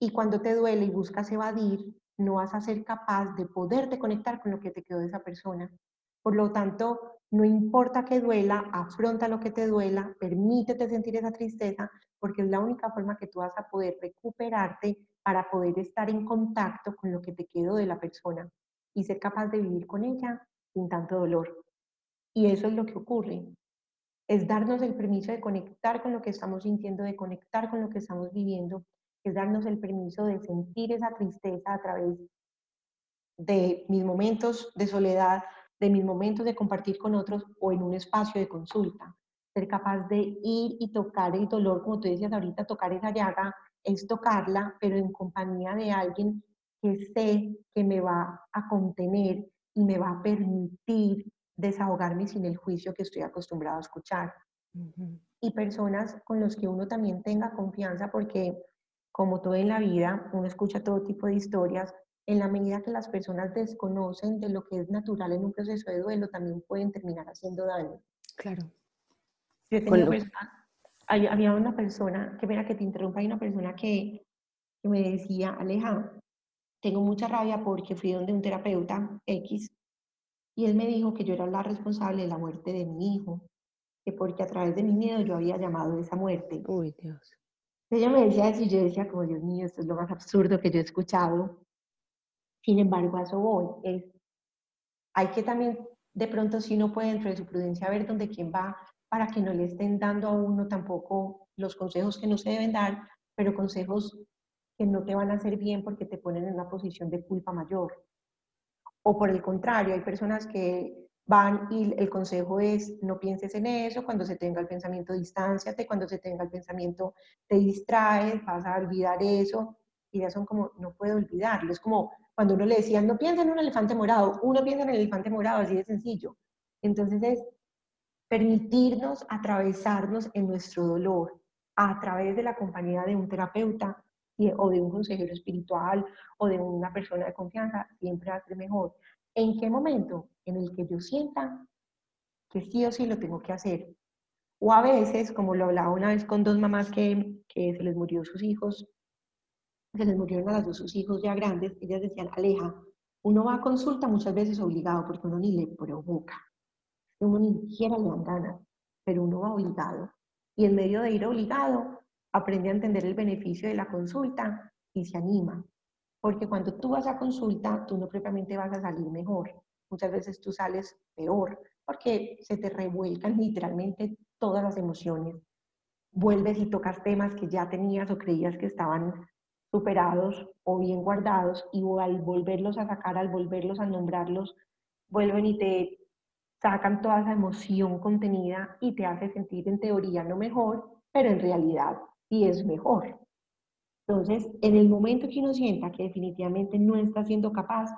Speaker 2: Y cuando te duele y buscas evadir, no vas a ser capaz de poderte conectar con lo que te quedó de esa persona. Por lo tanto, no importa que duela, afronta lo que te duela, permítete sentir esa tristeza, porque es la única forma que tú vas a poder recuperarte para poder estar en contacto con lo que te quedó de la persona y ser capaz de vivir con ella sin tanto dolor. Y eso es lo que ocurre. Es darnos el permiso de conectar con lo que estamos sintiendo, de conectar con lo que estamos viviendo, es darnos el permiso de sentir esa tristeza a través de mis momentos de soledad, de mis momentos de compartir con otros o en un espacio de consulta. Ser capaz de ir y tocar el dolor, como tú decías ahorita, tocar esa llaga, es tocarla, pero en compañía de alguien que sé que me va a contener y me va a permitir desahogarme sin el juicio que estoy acostumbrado a escuchar. Y personas con los que uno también tenga confianza, porque como todo en la vida, uno escucha todo tipo de historias, en la medida que las personas desconocen de lo que es natural en un proceso de duelo, también pueden terminar haciendo daño.
Speaker 1: Claro.
Speaker 2: Yo tenía había una persona, que mira que te interrumpa, hay una persona que, que me decía, Aleja, tengo mucha rabia porque fui donde un terapeuta X y él me dijo que yo era la responsable de la muerte de mi hijo, que porque a través de mi miedo yo había llamado a esa muerte.
Speaker 1: Uy, Dios.
Speaker 2: Ella me decía eso y yo decía, como Dios mío, esto es lo más absurdo que yo he escuchado. Sin embargo, a eso voy. Es, hay que también, de pronto, si uno puede dentro de su prudencia ver dónde quién va para que no le estén dando a uno tampoco los consejos que no se deben dar, pero consejos que no te van a hacer bien porque te ponen en una posición de culpa mayor. O por el contrario, hay personas que van y el consejo es no pienses en eso, cuando se tenga el pensamiento distánciate, cuando se tenga el pensamiento te distraes, vas a olvidar eso, y ya son como, no puedo olvidarlo, es como cuando uno le decía, no piensa en un elefante morado, uno piensa en el elefante morado, así de sencillo. Entonces es permitirnos atravesarnos en nuestro dolor a través de la compañía de un terapeuta o de un consejero espiritual o de una persona de confianza, siempre va a ser mejor. ¿En qué momento? En el que yo sienta que sí o sí lo tengo que hacer. O a veces, como lo hablaba una vez con dos mamás que, que se les murió sus hijos, se les murieron a las dos sus hijos ya grandes, ellas decían, Aleja, uno va a consulta muchas veces obligado porque uno ni le provoca, uno ni siquiera le dan ganas, pero uno va obligado. Y en medio de ir obligado, aprende a entender el beneficio de la consulta y se anima. Porque cuando tú vas a consulta, tú no propiamente vas a salir mejor. Muchas veces tú sales peor, porque se te revuelcan literalmente todas las emociones. Vuelves y tocas temas que ya tenías o creías que estaban superados o bien guardados y al volverlos a sacar, al volverlos a nombrarlos, vuelven y te sacan toda esa emoción contenida y te hace sentir en teoría no mejor, pero en realidad sí es mejor. Entonces, en el momento que uno sienta que definitivamente no está siendo capaz,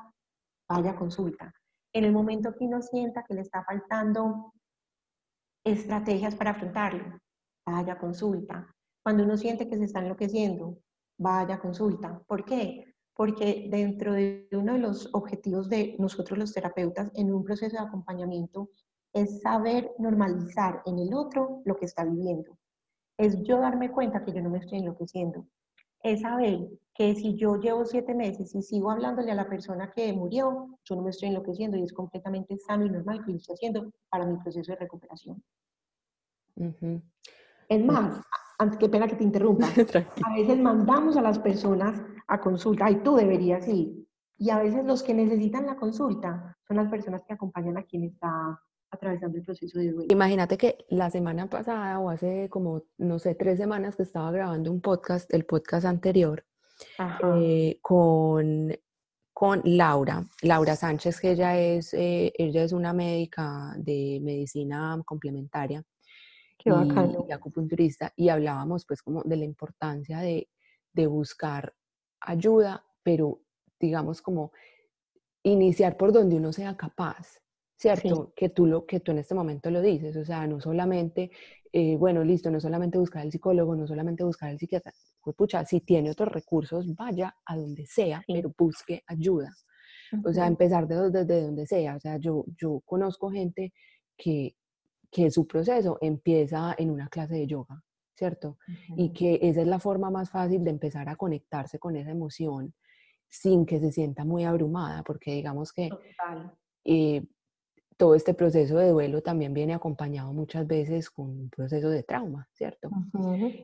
Speaker 2: vaya consulta. En el momento que uno sienta que le está faltando estrategias para afrontarlo, vaya consulta. Cuando uno siente que se está enloqueciendo, vaya consulta. ¿Por qué? Porque dentro de uno de los objetivos de nosotros los terapeutas en un proceso de acompañamiento es saber normalizar en el otro lo que está viviendo. Es yo darme cuenta que yo no me estoy enloqueciendo. Es saber que si yo llevo siete meses y sigo hablándole a la persona que murió, yo no me estoy enloqueciendo y es completamente sano y normal que lo estoy haciendo para mi proceso de recuperación. Es más, qué pena que te interrumpa, a veces mandamos a las personas a consulta, y tú deberías ir. Y a veces los que necesitan la consulta son las personas que acompañan a quien está atravesando el proceso de duelo.
Speaker 1: Imagínate que la semana pasada o hace como, no sé, tres semanas que estaba grabando un podcast, el podcast anterior, eh, con, con Laura, Laura Sánchez, que ella es, eh, ella es una médica de medicina complementaria y, acupunturista, y hablábamos pues como de la importancia de, de buscar ayuda, pero digamos como iniciar por donde uno sea capaz, ¿cierto? Que, tú lo, que tú en este momento lo dices, o sea, no solamente, eh, bueno, listo, no solamente buscar al psicólogo, no solamente buscar al psiquiatra, pues pucha, si tiene otros recursos, vaya a donde sea, pero busque ayuda. O sea, empezar desde, desde donde sea. O sea, yo, yo conozco gente que, que su proceso empieza en una clase de yoga, ¿cierto? Y que esa es la forma más fácil de empezar a conectarse con esa emoción sin que se sienta muy abrumada, porque digamos que eh, todo este proceso de duelo también viene acompañado muchas veces con un proceso de trauma, ¿cierto?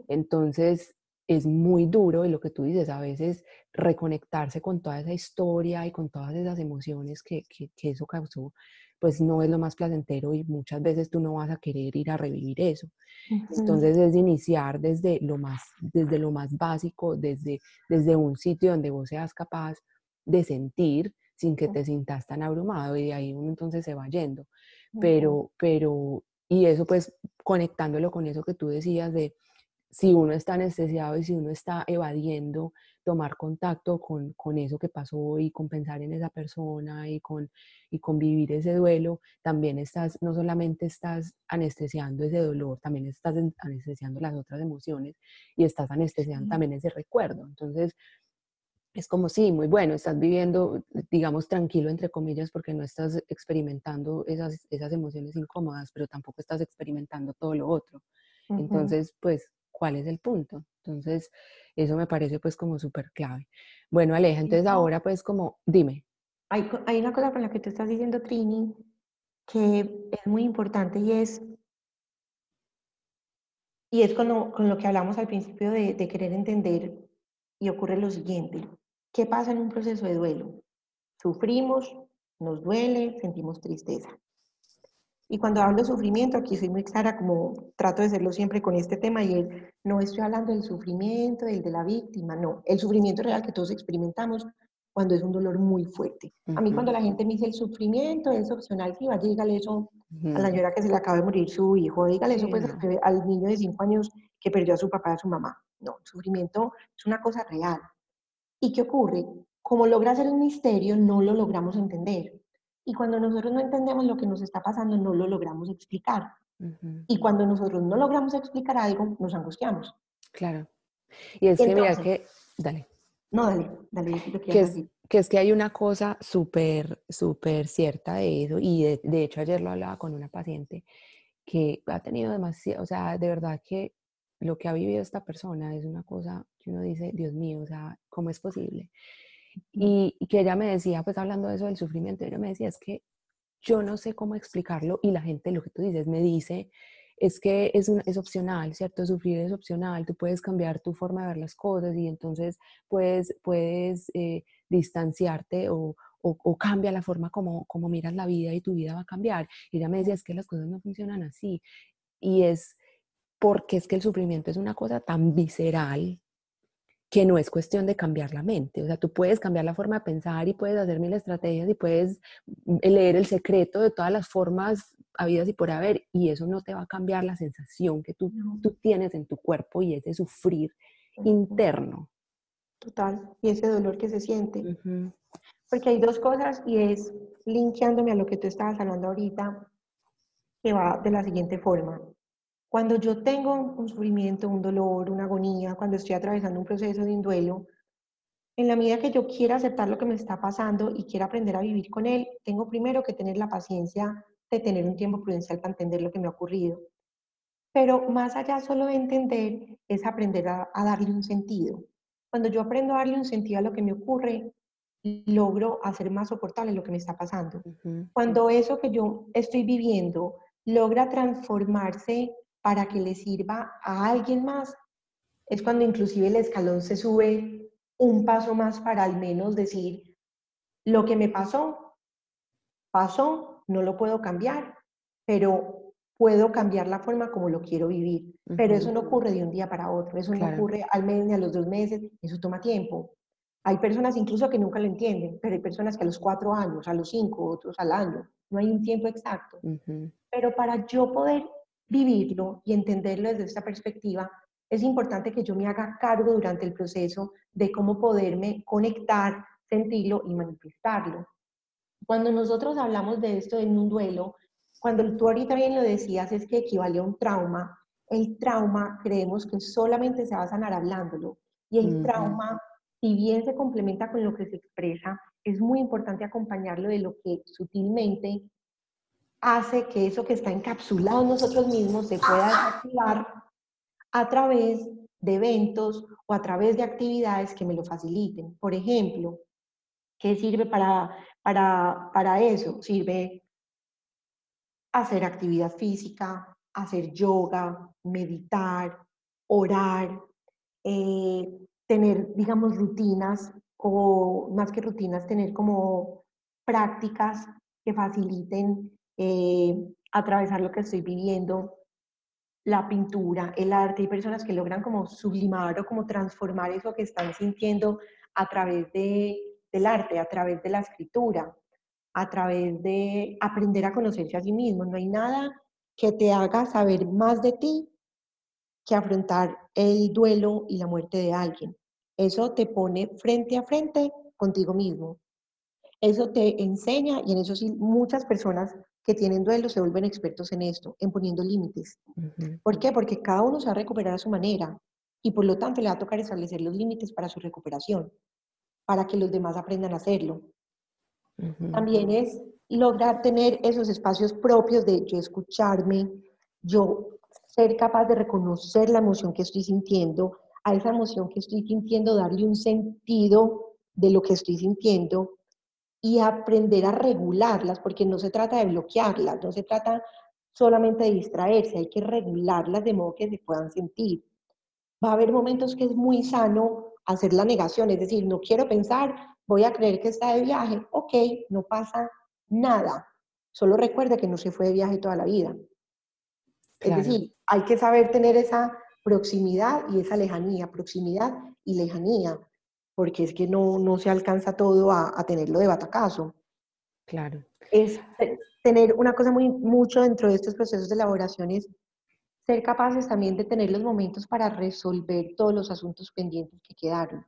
Speaker 1: Entonces, es muy duro y lo que tú dices, a veces reconectarse con toda esa historia y con todas esas emociones que, que, que eso causó, pues no es lo más placentero y muchas veces tú no vas a querer ir a revivir eso. Entonces es iniciar desde lo más, desde lo más básico, desde, desde un sitio donde vos seas capaz de sentir sin que te sientas tan abrumado y de ahí uno entonces se va yendo. Pero, pero, y eso pues conectándolo con eso que tú decías de si uno está anestesiado y si uno está evadiendo tomar contacto con, con, eso que pasó y con pensar en esa persona y con, y con vivir ese duelo, también estás, no solamente estás anestesiando ese dolor, también estás anestesiando las otras emociones y estás anestesiando también ese recuerdo. Entonces, es como, sí, muy bueno, estás viviendo, digamos, tranquilo, entre comillas, porque no estás experimentando esas, esas emociones incómodas, pero tampoco estás experimentando todo lo otro. Entonces, pues, ¿cuál es el punto? Entonces, eso me parece pues como súper clave. Bueno, Aleja, entonces ahora pues como, dime.
Speaker 2: Hay, hay una cosa con la que tú estás diciendo, Trini, que es muy importante y es, y es con lo, con lo que hablamos al principio de, de querer entender y ocurre lo siguiente. ¿Qué pasa en un proceso de duelo? Sufrimos, nos duele, sentimos tristeza. Y cuando hablo de sufrimiento, aquí soy muy clara, como trato de serlo siempre con este tema, y es, no estoy hablando del sufrimiento, del de la víctima, no, el sufrimiento real que todos experimentamos cuando es un dolor muy fuerte. A mí cuando la gente me dice el sufrimiento es opcional, sí, vaya, dígale eso a la señora que se le acaba de morir su hijo, dígale eso pues al niño de cinco años que perdió a su papá y a su mamá. No, el sufrimiento es una cosa real. ¿Y qué ocurre? Como logra ser un misterio, no lo logramos entender. Y cuando nosotros no entendemos lo que nos está pasando, no lo logramos explicar. Y cuando nosotros no logramos explicar algo, nos angustiamos.
Speaker 1: Claro. Y es que mira que, dale.
Speaker 2: No, dale, dale,
Speaker 1: lo que, es, que es que hay una cosa súper, súper cierta de eso, y de, de, hecho ayer lo hablaba con una paciente que ha tenido demasiado, o sea, de verdad que lo que ha vivido esta persona es una cosa que uno dice, Dios mío, o sea, ¿cómo es posible? Y, que ella me decía, pues hablando de eso del sufrimiento, ella me decía, es que yo no sé cómo explicarlo y la gente, lo que tú dices, me dice, es que es, es opcional, ¿cierto? Sufrir es opcional, tú puedes cambiar tu forma de ver las cosas y entonces puedes, puedes eh, distanciarte o, o, cambia la forma como, como miras la vida y tu vida va a cambiar. Y ella me decía, es que las cosas no funcionan así. Y es porque es que el sufrimiento es una cosa tan visceral que no es cuestión de cambiar la mente. O sea, tú puedes cambiar la forma de pensar y puedes hacer mil estrategias y puedes mm, leer el secreto de todas las formas habidas y por haber, y eso no te va a cambiar la sensación que tú, tú tienes en tu cuerpo y ese sufrir interno.
Speaker 2: Total, y ese dolor que se siente. Porque hay dos cosas y es linkeándome a lo que tú estabas hablando ahorita, que va de la siguiente forma. Cuando yo tengo un sufrimiento, un dolor, una agonía, cuando estoy atravesando un proceso de un duelo, en la medida que yo quiera aceptar lo que me está pasando y quiera aprender a vivir con él, tengo primero que tener la paciencia de tener un tiempo prudencial para entender lo que me ha ocurrido. Pero más allá solo de entender, es aprender a, darle un sentido. Cuando yo aprendo a darle un sentido a lo que me ocurre, logro hacer más soportable lo que me está pasando. Cuando eso que yo estoy viviendo logra transformarse para que le sirva a alguien más, es cuando inclusive el escalón se sube un paso más para al menos decir, lo que me pasó, pasó, no lo puedo cambiar, pero puedo cambiar la forma como lo quiero vivir. Pero eso no ocurre de un día para otro, eso no ocurre al mes ni a los dos meses, eso toma tiempo. Hay personas incluso que nunca lo entienden, pero hay personas que a los cuatro años, a los cinco, otros al año, no hay un tiempo exacto. Pero para yo poder vivirlo y entenderlo desde esta perspectiva, es importante que yo me haga cargo durante el proceso de cómo poderme conectar, sentirlo y manifestarlo. Cuando nosotros hablamos de esto en un duelo, cuando tú ahorita bien lo decías, es que equivale a un trauma. El trauma creemos que solamente se va a sanar hablándolo. Y el trauma, si bien se complementa con lo que se expresa, es muy importante acompañarlo de lo que sutilmente hace que eso que está encapsulado en nosotros mismos se pueda desactivar a través de eventos o a través de actividades que me lo faciliten. Por ejemplo, ¿qué sirve para, para, para eso? Sirve hacer actividad física, hacer yoga, meditar, orar, eh, tener, digamos, rutinas o más que rutinas, tener como prácticas que faciliten eh, atravesar lo que estoy viviendo, la pintura, el arte, hay personas que logran como sublimar o como transformar eso que están sintiendo a través de, del arte, a través de la escritura, a través de aprender a conocerse a sí mismo. No hay nada que te haga saber más de ti que afrontar el duelo y la muerte de alguien. Eso te pone frente a frente contigo mismo. Eso te enseña, y en eso sí muchas personas que tienen duelo se vuelven expertos en esto, en poniendo límites. ¿Por qué? Porque cada uno se va a recuperar a su manera y por lo tanto le va a tocar establecer los límites para su recuperación, para que los demás aprendan a hacerlo. También es lograr tener esos espacios propios de yo escucharme, yo ser capaz de reconocer la emoción que estoy sintiendo, a esa emoción que estoy sintiendo darle un sentido de lo que estoy sintiendo y aprender a regularlas, porque no se trata de bloquearlas, no se trata solamente de distraerse, hay que regularlas de modo que se puedan sentir. Va a haber momentos que es muy sano hacer la negación, es decir, no quiero pensar, voy a creer que está de viaje, ok, no pasa nada. Solo recuerde que no se fue de viaje toda la vida. Es decir, hay que saber tener esa proximidad y esa lejanía, proximidad y lejanía, porque es que no, no se alcanza todo a, a tenerlo de batacazo.
Speaker 1: Claro.
Speaker 2: Es tener una cosa muy mucho dentro de estos procesos de elaboración es ser capaces también de tener los momentos para resolver todos los asuntos pendientes que quedaron.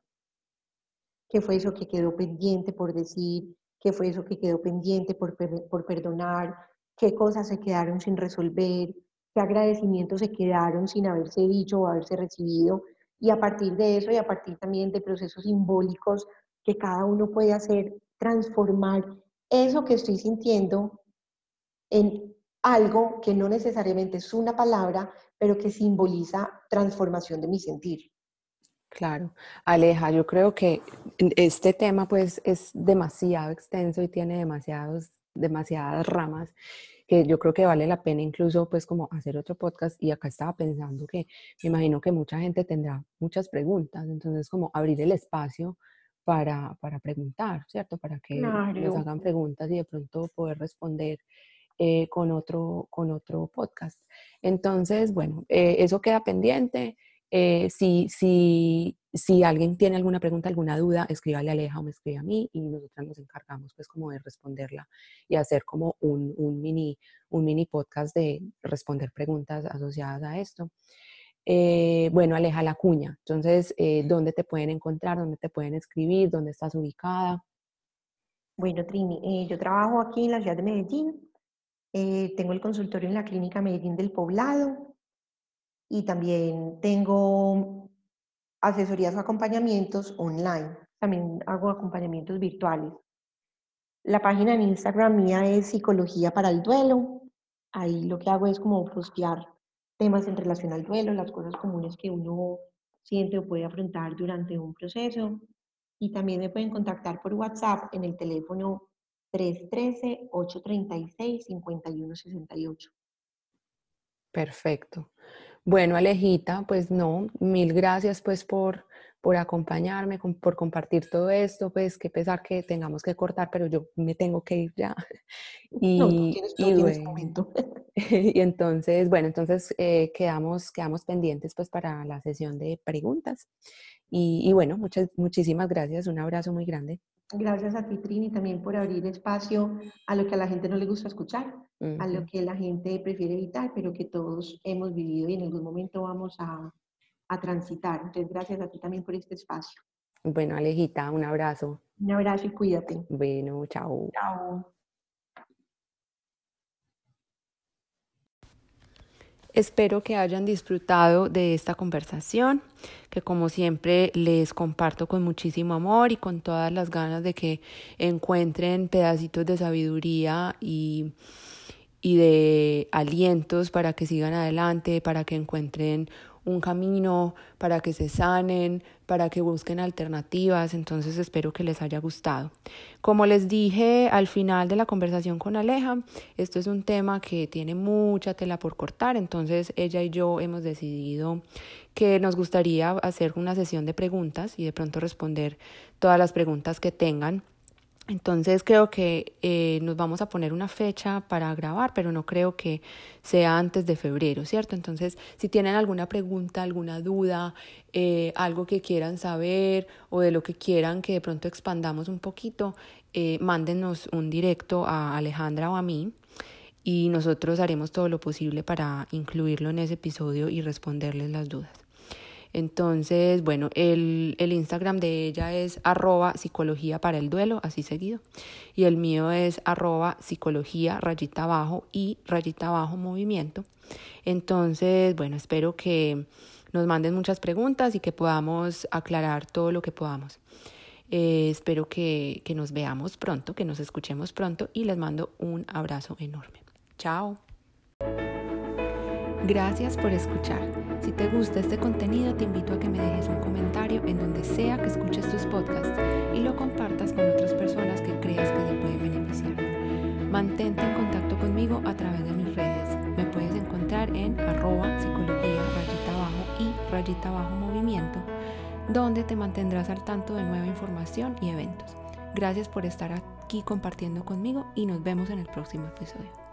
Speaker 2: ¿Qué fue eso que quedó pendiente por decir? ¿Qué fue eso que quedó pendiente por, por perdonar? ¿Qué cosas se quedaron sin resolver? ¿Qué agradecimientos se quedaron sin haberse dicho o haberse recibido? Y a partir de eso y a partir también de procesos simbólicos que cada uno puede hacer, transformar eso que estoy sintiendo en algo que no necesariamente es una palabra, pero que simboliza transformación de mi sentir.
Speaker 1: Claro, Aleja, yo creo que este tema pues es demasiado extenso y tiene demasiados, demasiadas ramas que yo creo que vale la pena incluso pues como hacer otro podcast y acá estaba pensando que me imagino que mucha gente tendrá muchas preguntas, entonces como abrir el espacio para, para preguntar, ¿cierto? Para que nos hagan preguntas y de pronto poder responder eh, con, otro, con otro podcast. Entonces, bueno, eh, eso queda pendiente. Eh, si, si, si, alguien tiene alguna pregunta, alguna duda, escríbale a Aleja o me escribe a mí y nosotras nos encargamos pues como de responderla y hacer como un, mini, un mini podcast de responder preguntas asociadas a esto. bueno, Aleja la cuña. Entonces, ¿dónde te pueden encontrar? ¿Dónde te pueden escribir? ¿Dónde estás ubicada?
Speaker 2: Bueno, Trini, yo trabajo aquí en la ciudad de Medellín. Eh, tengo el consultorio en la Clínica Medellín del Poblado y también tengo asesorías o acompañamientos online. También hago acompañamientos virtuales. La página en Instagram mía es Psicología para el Duelo. Ahí lo que hago es como postear temas en relación al duelo, las cosas comunes que uno siente o puede afrontar durante un proceso. Y también me pueden contactar por WhatsApp en el teléfono 313-836-5168.
Speaker 1: Perfecto. Bueno, Alejita, pues no, mil gracias pues por, por acompañarme, por compartir todo esto, pues qué pesar que tengamos que cortar, pero yo me tengo que ir ya.
Speaker 2: Y, no, tienes, y, momento.
Speaker 1: y entonces, bueno, entonces eh, quedamos, quedamos pendientes pues para la sesión de preguntas. Y, y bueno, muchas, muchísimas gracias, un abrazo muy grande.
Speaker 2: Gracias a ti, Trini, también por abrir espacio a lo que a la gente no le gusta escuchar, a lo que la gente prefiere evitar, pero que todos hemos vivido y en algún momento vamos a, a transitar. Entonces, gracias a ti también por este espacio.
Speaker 1: Bueno, Alejita, un abrazo.
Speaker 2: Un abrazo y cuídate.
Speaker 1: Bueno, chao.
Speaker 2: Chao.
Speaker 1: Espero que hayan disfrutado de esta conversación, que como siempre les comparto con muchísimo amor y con todas las ganas de que encuentren pedacitos de sabiduría y, y de alientos para que sigan adelante, para que encuentren un camino para que se sanen, para que busquen alternativas, entonces espero que les haya gustado. Como les dije al final de la conversación con Aleja, esto es un tema que tiene mucha tela por cortar, entonces ella y yo hemos decidido que nos gustaría hacer una sesión de preguntas y de pronto responder todas las preguntas que tengan entonces creo que eh, nos vamos a poner una fecha para grabar, pero no creo que sea antes de febrero, ¿cierto? Entonces, si tienen alguna pregunta, alguna duda, eh, algo que quieran saber o de lo que quieran que de pronto expandamos un poquito, eh, mándenos un directo a Alejandra o a mí y nosotros haremos todo lo posible para incluirlo en ese episodio y responderles las dudas. Entonces, bueno, el, el, Instagram de ella es arroba psicología para el duelo, así seguido. Y el mío es arroba psicología rayita abajo y rayita abajo movimiento. Entonces, bueno, espero que nos manden muchas preguntas y que podamos aclarar todo lo que podamos. Eh, espero que, que nos veamos pronto, que nos escuchemos pronto y les mando un abrazo enorme. Chao. Gracias por escuchar. Si te gusta este contenido, te invito a que me dejes un comentario en donde sea que escuches tus podcasts y lo compartas con otras personas que creas que te pueden beneficiar. Mantente en contacto conmigo a través de mis redes. Me puedes encontrar en arroba psicología rayita abajo y rayita abajo movimiento, donde te mantendrás al tanto de nueva información y eventos. Gracias por estar aquí aquí compartiendo conmigo y nos vemos en el próximo episodio.